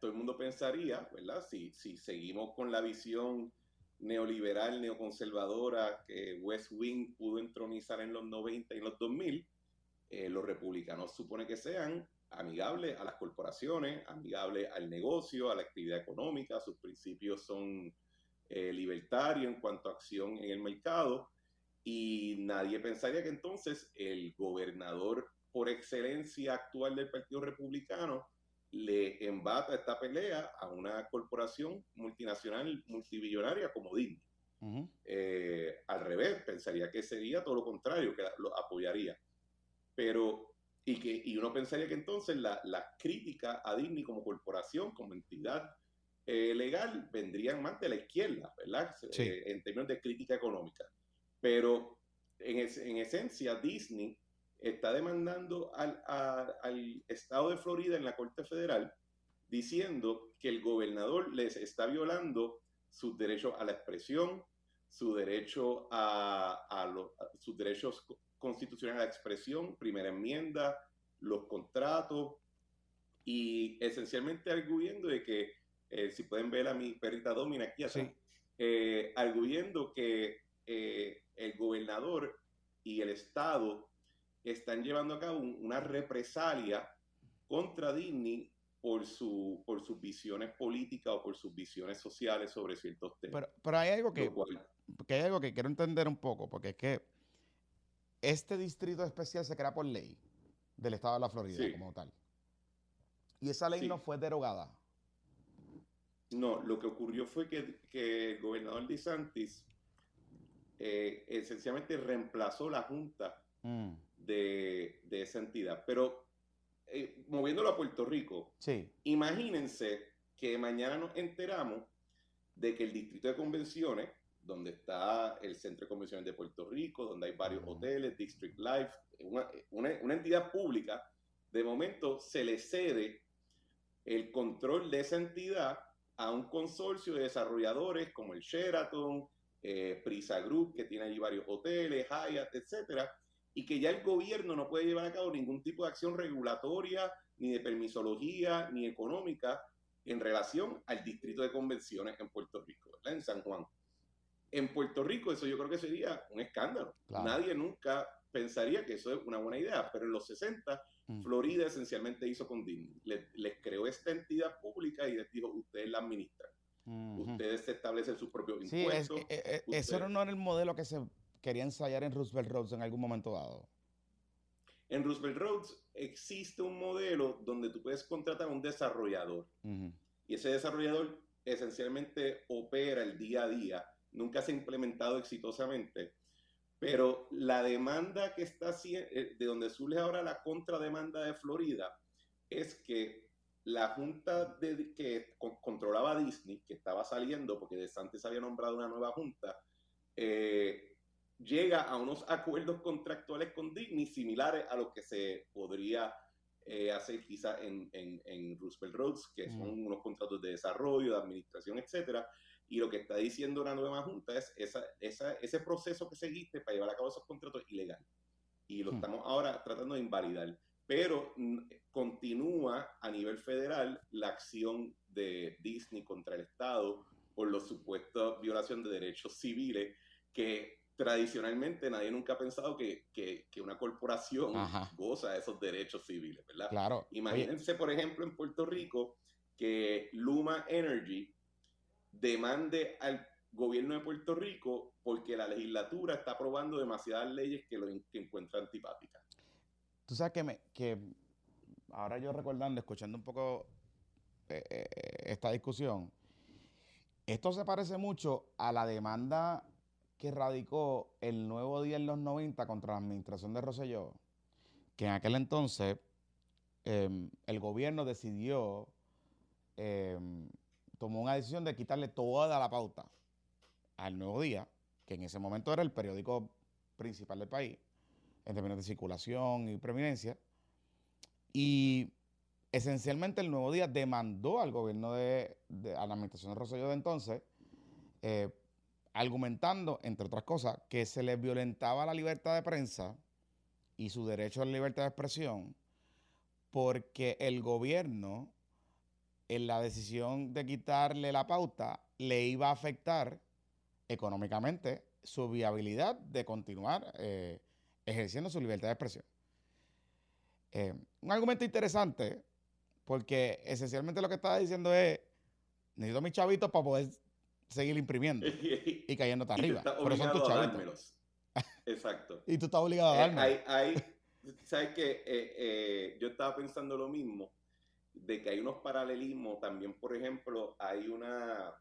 todo el mundo pensaría, ¿verdad? Si, si seguimos con la visión neoliberal, neoconservadora que West Wing pudo entronizar en los 90 y en los 2000, eh, los republicanos supone que sean amigable a las corporaciones, amigable al negocio, a la actividad económica, sus principios son eh, libertarios en cuanto a acción en el mercado y nadie pensaría que entonces el gobernador por excelencia actual del Partido Republicano le embata esta pelea a una corporación multinacional multibillonaria como Disney. Eh, al revés, pensaría que sería todo lo contrario, que lo apoyaría. Pero y, que, y uno pensaría que entonces la, la crítica a Disney como corporación, como entidad eh, legal, vendrían más de la izquierda, ¿verdad? Eh, en términos de crítica económica. Pero en, en esencia, Disney está demandando al, al, estado de Florida en la Corte Federal diciendo que el gobernador les está violando sus derechos a la expresión, su derecho a, a, los, sus derechos constitucional a la expresión, primera enmienda, los contratos y esencialmente arguyendo de que, eh, si pueden ver a mi perrita Domina aquí atrás, eh, arguyendo que eh, el gobernador y el Estado están llevando a cabo una represalia contra Disney por, su, por sus visiones políticas o por sus visiones sociales sobre ciertos temas. Pero, pero hay algo que, que hay algo que quiero entender un poco, porque es que este distrito especial se crea por ley del estado de la Florida como tal. Y esa ley no fue derogada. No, lo que ocurrió fue que, el gobernador DeSantis eh, esencialmente reemplazó la junta mm. de, esa entidad. Pero eh, moviéndolo a Puerto Rico, imagínense que mañana nos enteramos de que el distrito de convenciones donde está el Centro de Convenciones de Puerto Rico, donde hay varios hoteles, District Life, una, entidad pública, de momento se le cede el control de esa entidad a un consorcio de desarrolladores como el Sheraton, eh, Prisa Group, que tiene allí varios hoteles, Hyatt, etcétera, y que ya el gobierno no puede llevar a cabo ningún tipo de acción regulatoria, ni de permisología, ni económica en relación al distrito de convenciones en Puerto Rico, en San Juan. En Puerto Rico eso yo creo que sería un escándalo. Nadie nunca pensaría que eso es una buena idea, pero en los 60 mm. Florida esencialmente hizo con Disney. Les, creó esta entidad pública y les dijo, ustedes la administran. Ustedes establecen sus propios impuestos. Eh, eh, eso no era el modelo que se quería ensayar en Roosevelt Roads en algún momento dado. En Roosevelt Roads existe un modelo donde tú puedes contratar a un desarrollador. Y ese desarrollador esencialmente opera el día a día nunca se ha implementado exitosamente. Pero la demanda que está eh, de donde surge ahora la contrademanda de Florida es que la junta de, que controlaba Disney, que estaba saliendo porque de antes había nombrado una nueva junta, eh, llega a unos acuerdos contractuales con Disney similares a lo que se podría eh, hacer quizá en, en, Roosevelt Roads, que son unos contratos de desarrollo, de administración, etcétera. Y lo que está diciendo la nueva Junta es esa, esa, ese proceso que seguiste para llevar a cabo esos contratos ilegal. Y lo estamos ahora tratando de invalidar. Pero mm, continúa a nivel federal la acción de Disney contra el Estado por los supuestos violación de derechos civiles que tradicionalmente nadie nunca ha pensado que, una corporación goza de esos derechos civiles, ¿verdad? Claro. Imagínense, por ejemplo, en Puerto Rico, que Luma Energy demande al gobierno de Puerto Rico porque la legislatura está aprobando demasiadas leyes que lo que encuentra antipáticas. Tú sabes que, me, que ahora yo recordando, escuchando un poco eh, eh, esta discusión, esto se parece mucho a la demanda que radicó el nuevo día en los 90 contra la administración de Rosselló, que en aquel entonces em, el gobierno decidió, em, tomó una decisión de quitarle toda la pauta al nuevo día, que en ese momento era el periódico principal del país, en términos de circulación y preeminencia, y esencialmente el nuevo día demandó al gobierno de, a la administración de Rosselló de entonces, eh, argumentando, entre otras cosas, que se les violentaba la libertad de prensa y su derecho a la libertad de expresión porque el gobierno, en la decisión de quitarle la pauta, le iba a afectar económicamente su viabilidad de continuar eh, ejerciendo su libertad de expresión. Eh, un argumento interesante, porque esencialmente lo que estaba diciendo es, necesito mis chavitos para poder seguir imprimiendo y cayéndote arriba. Pero son tus chavitos. Exacto. y tú estás obligado a eh, darme. hay, ¿Sabes qué? Eh, eh, yo estaba pensando lo mismo, de que hay unos paralelismos también, por ejemplo, hay una,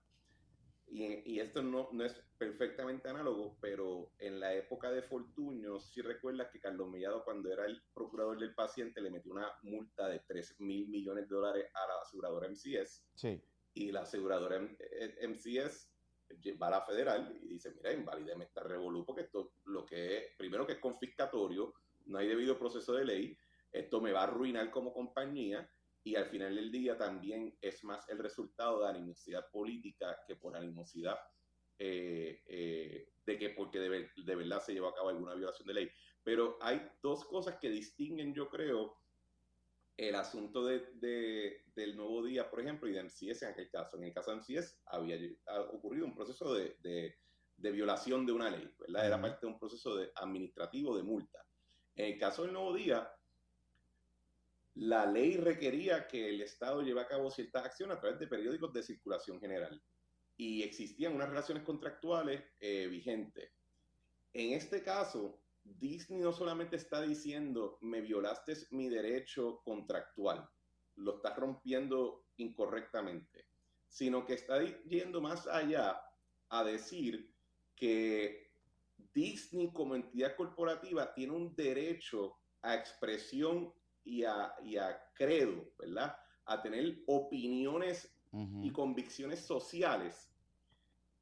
y, esto no, no, es perfectamente análogo, pero en la época de Fortuño, si recuerdas que Carlos Mellado, cuando era el procurador del paciente, le metió una multa de 3 mil millones de dólares a la aseguradora MCS. Sí y la aseguradora MCS va a la federal y dice, mira, invalideme esta revolú porque esto lo que es, primero que es confiscatorio, no hay debido proceso de ley, esto me va a arruinar como compañía y al final del día también es más el resultado de animosidad política que por animosidad eh, eh, de que porque de, de verdad se llevó a cabo alguna violación de ley. Pero hay dos cosas que distinguen, yo creo, el asunto de, del nuevo día, por ejemplo, y de MCS en aquel caso. En el caso de MCS había ocurrido un proceso de, violación de una ley, ¿verdad? Era parte de un proceso de, administrativo de multa. En el caso del nuevo día, la ley requería que el Estado lleve a cabo ciertas acciones a través de periódicos de circulación general y existían unas relaciones contractuales eh, vigentes. En este caso, Disney no solamente está diciendo, me violaste mi derecho contractual, lo estás rompiendo incorrectamente, sino que está yendo más allá a decir que Disney como entidad corporativa tiene un derecho a expresión y a, credo, ¿verdad? A tener opiniones y convicciones sociales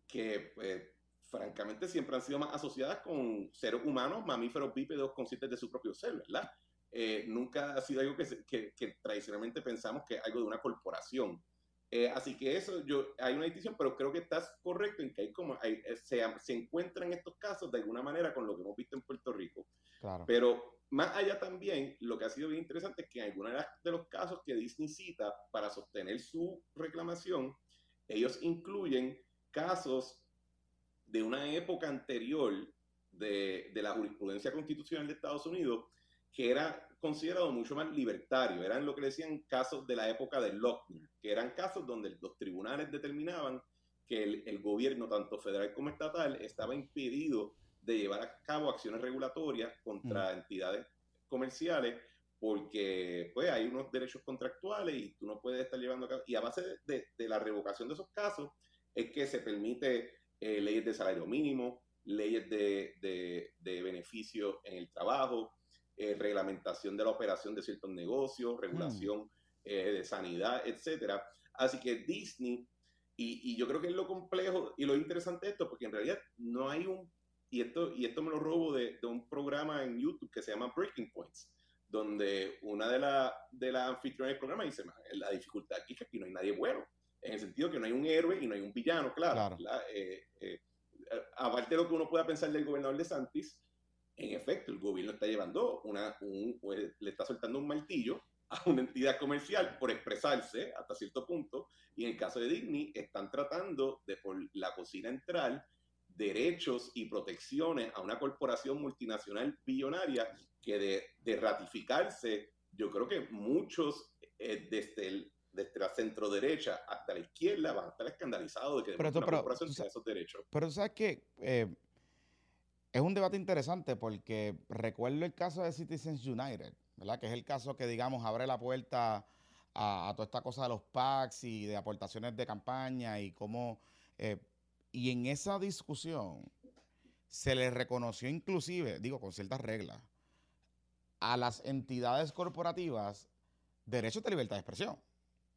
que pues, francamente siempre han sido más asociadas con seres humanos, mamíferos bípedos conscientes de su propio ser, ¿verdad? Eh, nunca ha sido algo que, tradicionalmente pensamos que es algo de una corporación. Eh, así que eso, yo, hay una distinción, pero creo que estás correcto en que hay como, hay, eh, se, se encuentran estos casos de alguna manera con lo que hemos visto en Puerto Rico. Claro. Pero más allá también, lo que ha sido bien interesante es que en algunos de los casos que Disney cita para sostener su reclamación, ellos incluyen casos de una época anterior de, la jurisprudencia constitucional de Estados Unidos que era considerado mucho más libertario. Eran lo que decían casos de la época de Lochner, que eran casos donde los tribunales determinaban que el, gobierno, tanto federal como estatal, estaba impedido de llevar a cabo acciones regulatorias contra mm. entidades comerciales porque pues hay unos derechos contractuales y tú no puedes estar llevando a cabo. Y a base de, de la revocación de esos casos es que se permite eh, leyes de salario mínimo, leyes de, de, beneficio en el trabajo, eh, reglamentación de la operación de ciertos negocios, regulación eh, de sanidad, etcétera. Así que Disney, y, yo creo que es lo complejo y lo interesante de esto, porque en realidad no hay un, y esto, y esto me lo robo de, de un programa en YouTube que se llama Breaking Points, donde una de las de la anfitriones del programa dice, la dificultad aquí es que aquí no hay nadie bueno, en el sentido que no hay un héroe y no hay un villano, claro. Eh, eh, aparte de lo que uno pueda pensar del gobernador de Santis, en efecto, el gobierno está llevando una, un, le está soltando un martillo a una entidad comercial por expresarse hasta cierto punto, y en el caso de Digny están tratando de por la cocina entrar derechos y protecciones a una corporación multinacional billonaria que de, de ratificarse, yo creo que muchos eh, desde, el, desde la centro derecha hasta la izquierda van a estar escandalizados de que pero, una corporación tenga esos derechos. Pero sabes que eh, es un debate interesante porque recuerdo el caso de Citizens United, ¿verdad? Que es el caso que, digamos, abre la puerta a, toda esta cosa de los PACs y de aportaciones de campaña y cómo... Eh, y en esa discusión se le reconoció inclusive, digo, con ciertas reglas, a las entidades corporativas derechos de libertad de expresión,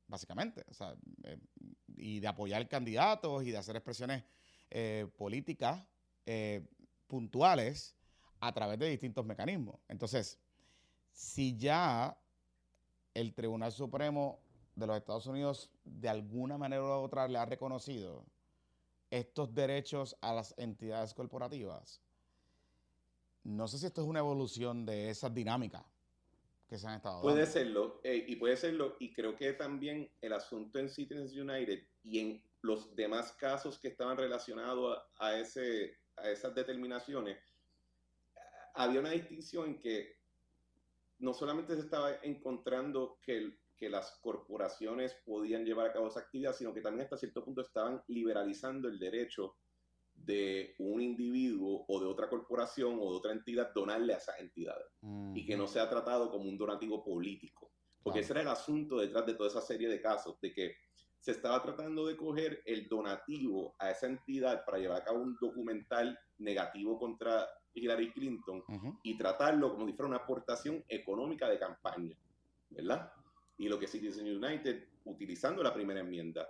básicamente. O sea, eh, y de apoyar candidatos y de hacer expresiones eh, políticas puntuales a través de distintos mecanismos. Entonces, si ya el Tribunal Supremo de los Estados Unidos de alguna manera u otra le ha reconocido estos derechos a las entidades corporativas, no sé si esto es una evolución de esas dinámicas que se han estado Puede serlo, eh, y puede serlo, y creo que también el asunto en Citizens United y en los demás casos que estaban relacionados a, ese, a esas determinaciones, había una distinción en que no solamente se estaba encontrando que, que las corporaciones podían llevar a cabo esa actividad, sino que también hasta cierto punto estaban liberalizando el derecho de un individuo o de otra corporación o de otra entidad donarle a esas entidades y que no sea tratado como un donativo político. Porque ese era el asunto detrás de toda esa serie de casos, de que se estaba tratando de coger el donativo a esa entidad para llevar a cabo un documental negativo contra Hillary Clinton y tratarlo como si fuera una aportación económica de campaña, ¿verdad? Y lo que Citizen United, utilizando la primera enmienda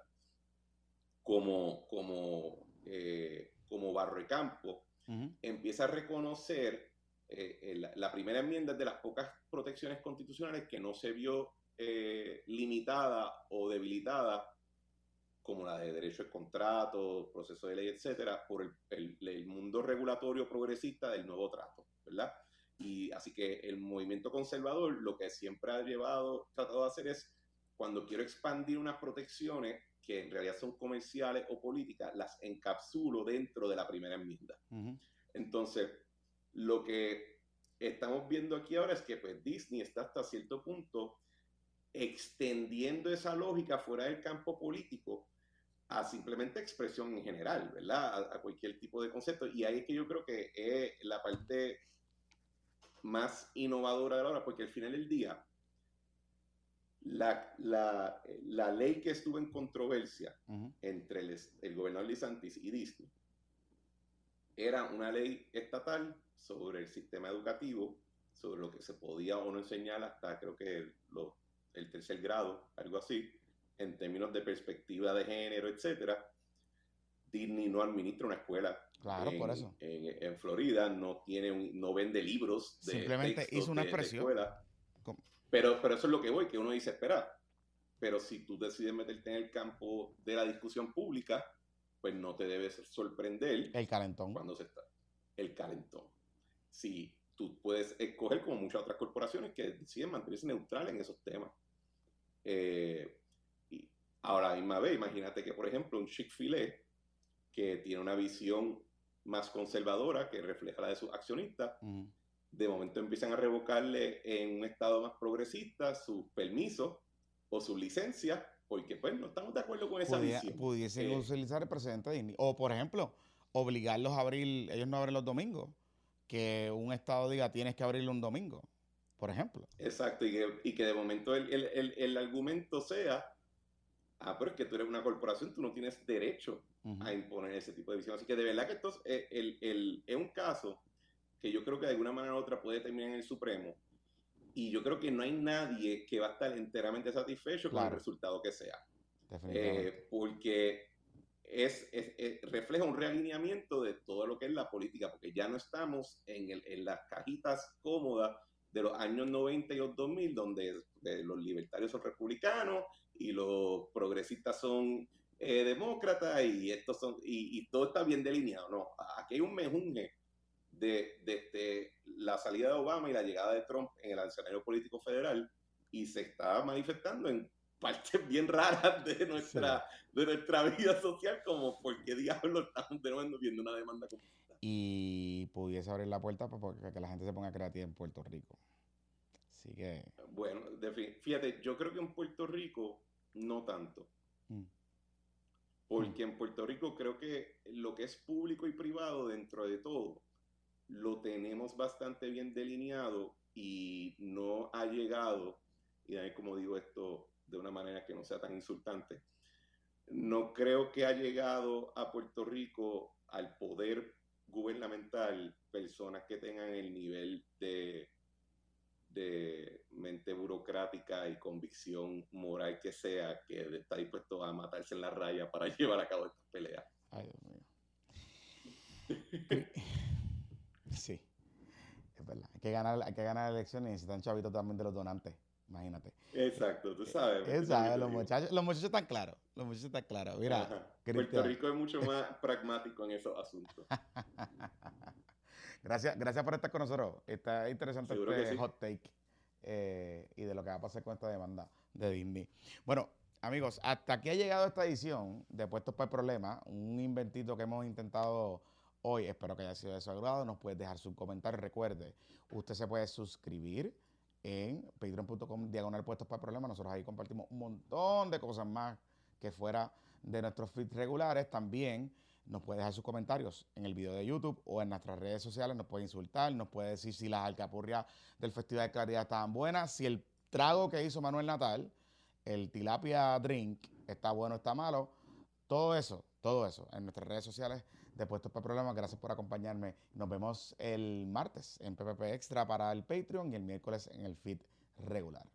como, como, eh, como barro de campo, empieza a reconocer eh, la, primera enmienda de las pocas protecciones constitucionales que no se vio eh, limitada o debilitada como la de derecho de contrato, proceso de ley, etcétera, por el, el, mundo regulatorio progresista del nuevo trato, ¿verdad? Y así que el movimiento conservador lo que siempre ha llevado, tratado de hacer es, cuando quiero expandir unas protecciones que en realidad son comerciales o políticas, las encapsulo dentro de la primera enmienda. Entonces, lo que estamos viendo aquí ahora es que pues, Disney está hasta cierto punto extendiendo esa lógica fuera del campo político a simplemente expresión en general, ¿verdad? A, cualquier tipo de concepto. Y ahí es que yo creo que es la parte más innovadora de la hora, porque al final del día, la, la, ley que estuvo en controversia entre el, el gobernador Santis y Disney era una ley estatal sobre el sistema educativo, sobre lo que se podía o no enseñar hasta creo que el tercer grado, algo así en términos de perspectiva de género, etcétera. Disney no administra una escuela claro, en, por eso. En, Florida, no, tiene no vende libros de Simplemente hizo una expresión. pero, pero eso es lo que voy, que uno dice, espera, pero si tú decides meterte en el campo de la discusión pública, pues no te debes sorprender. El calentón. Cuando se está. El calentón. Si tú puedes escoger, como muchas otras corporaciones, que deciden mantenerse neutrales en esos temas. Eh, Ahora, misma imagínate que, por ejemplo, un Chick-fil-A que tiene una visión más conservadora que refleja la de sus accionistas, de momento empiezan a revocarle en un estado más progresista sus permisos o sus licencias, porque pues no estamos de acuerdo con esa visión. Pudiesen eh, utilizar el presidente Disney. O, por ejemplo, obligarlos a abrir, ellos no abren los domingos, que un estado diga tienes que abrirlo un domingo, por ejemplo. Exacto, y que, y que de momento el, el, el argumento sea ah, pero es que tú eres una corporación, tú no tienes derecho a imponer ese tipo de visión. Así que de verdad que esto es, eh, el, es un caso que yo creo que de alguna manera u otra puede terminar en el Supremo. Y yo creo que no hay nadie que va a estar enteramente satisfecho con el resultado que sea. Eh, porque es, refleja un realineamiento de todo lo que es la política, porque ya no estamos en, el, en las cajitas cómodas de los años 90 y los 2000, donde los libertarios son republicanos y los progresistas son eh, demócratas y, estos son, y, todo está bien delineado. No, aquí hay un mejunje de, de, la salida de Obama y la llegada de Trump en el escenario político federal y se está manifestando en partes bien raras de nuestra, de nuestra vida social, como por qué diablos estamos viendo una demanda Y pudiese abrir la puerta para que la gente se ponga creativa en Puerto Rico. Así que. Bueno, fíjate, yo creo que en Puerto Rico no tanto. Mm. Porque en Puerto Rico creo que lo que es público y privado dentro de todo lo tenemos bastante bien delineado y no ha llegado, y ahí como digo esto de una manera que no sea tan insultante, no creo que ha llegado a Puerto Rico al poder gubernamental personas que tengan el nivel de, de mente burocrática y convicción moral que sea, que está dispuesto a matarse en la raya para llevar a cabo estas peleas. Ay, Dios mío. sí, es verdad. Hay que ganar, hay que ganar elecciones y necesitan chavitos también de los donantes. Imagínate. Exacto, tú sabes. Exacto, los muchachos, los muchachos están claros. Los muchachos están claros. Mira, Puerto Rico es mucho más pragmático en esos asuntos. gracias, gracias por estar con nosotros. Está interesante este hot take eh, y de lo que va a pasar con esta demanda de Disney. Bueno, amigos, hasta aquí ha llegado esta edición de Puestos para el Problema, un inventito que hemos intentado hoy. Espero que haya sido de su agrado. Nos puedes dejar su comentario. Recuerde, usted se puede suscribir en patreon.com diagonal puestos para problemas. Nosotros ahí compartimos un montón de cosas más que fuera de nuestros feeds regulares. También nos puede dejar sus comentarios en el video de YouTube o en nuestras redes sociales. Nos puede insultar, nos puede decir si las alcapurrias del Festival de Claridad estaban buenas, si el trago que hizo Manuel Natal, el tilapia drink, está bueno o está malo. Todo eso, todo eso en nuestras redes sociales de Puestos para Problemas. Gracias por acompañarme. Nos vemos el martes en PPP Extra para el Patreon y el miércoles en el feed regular.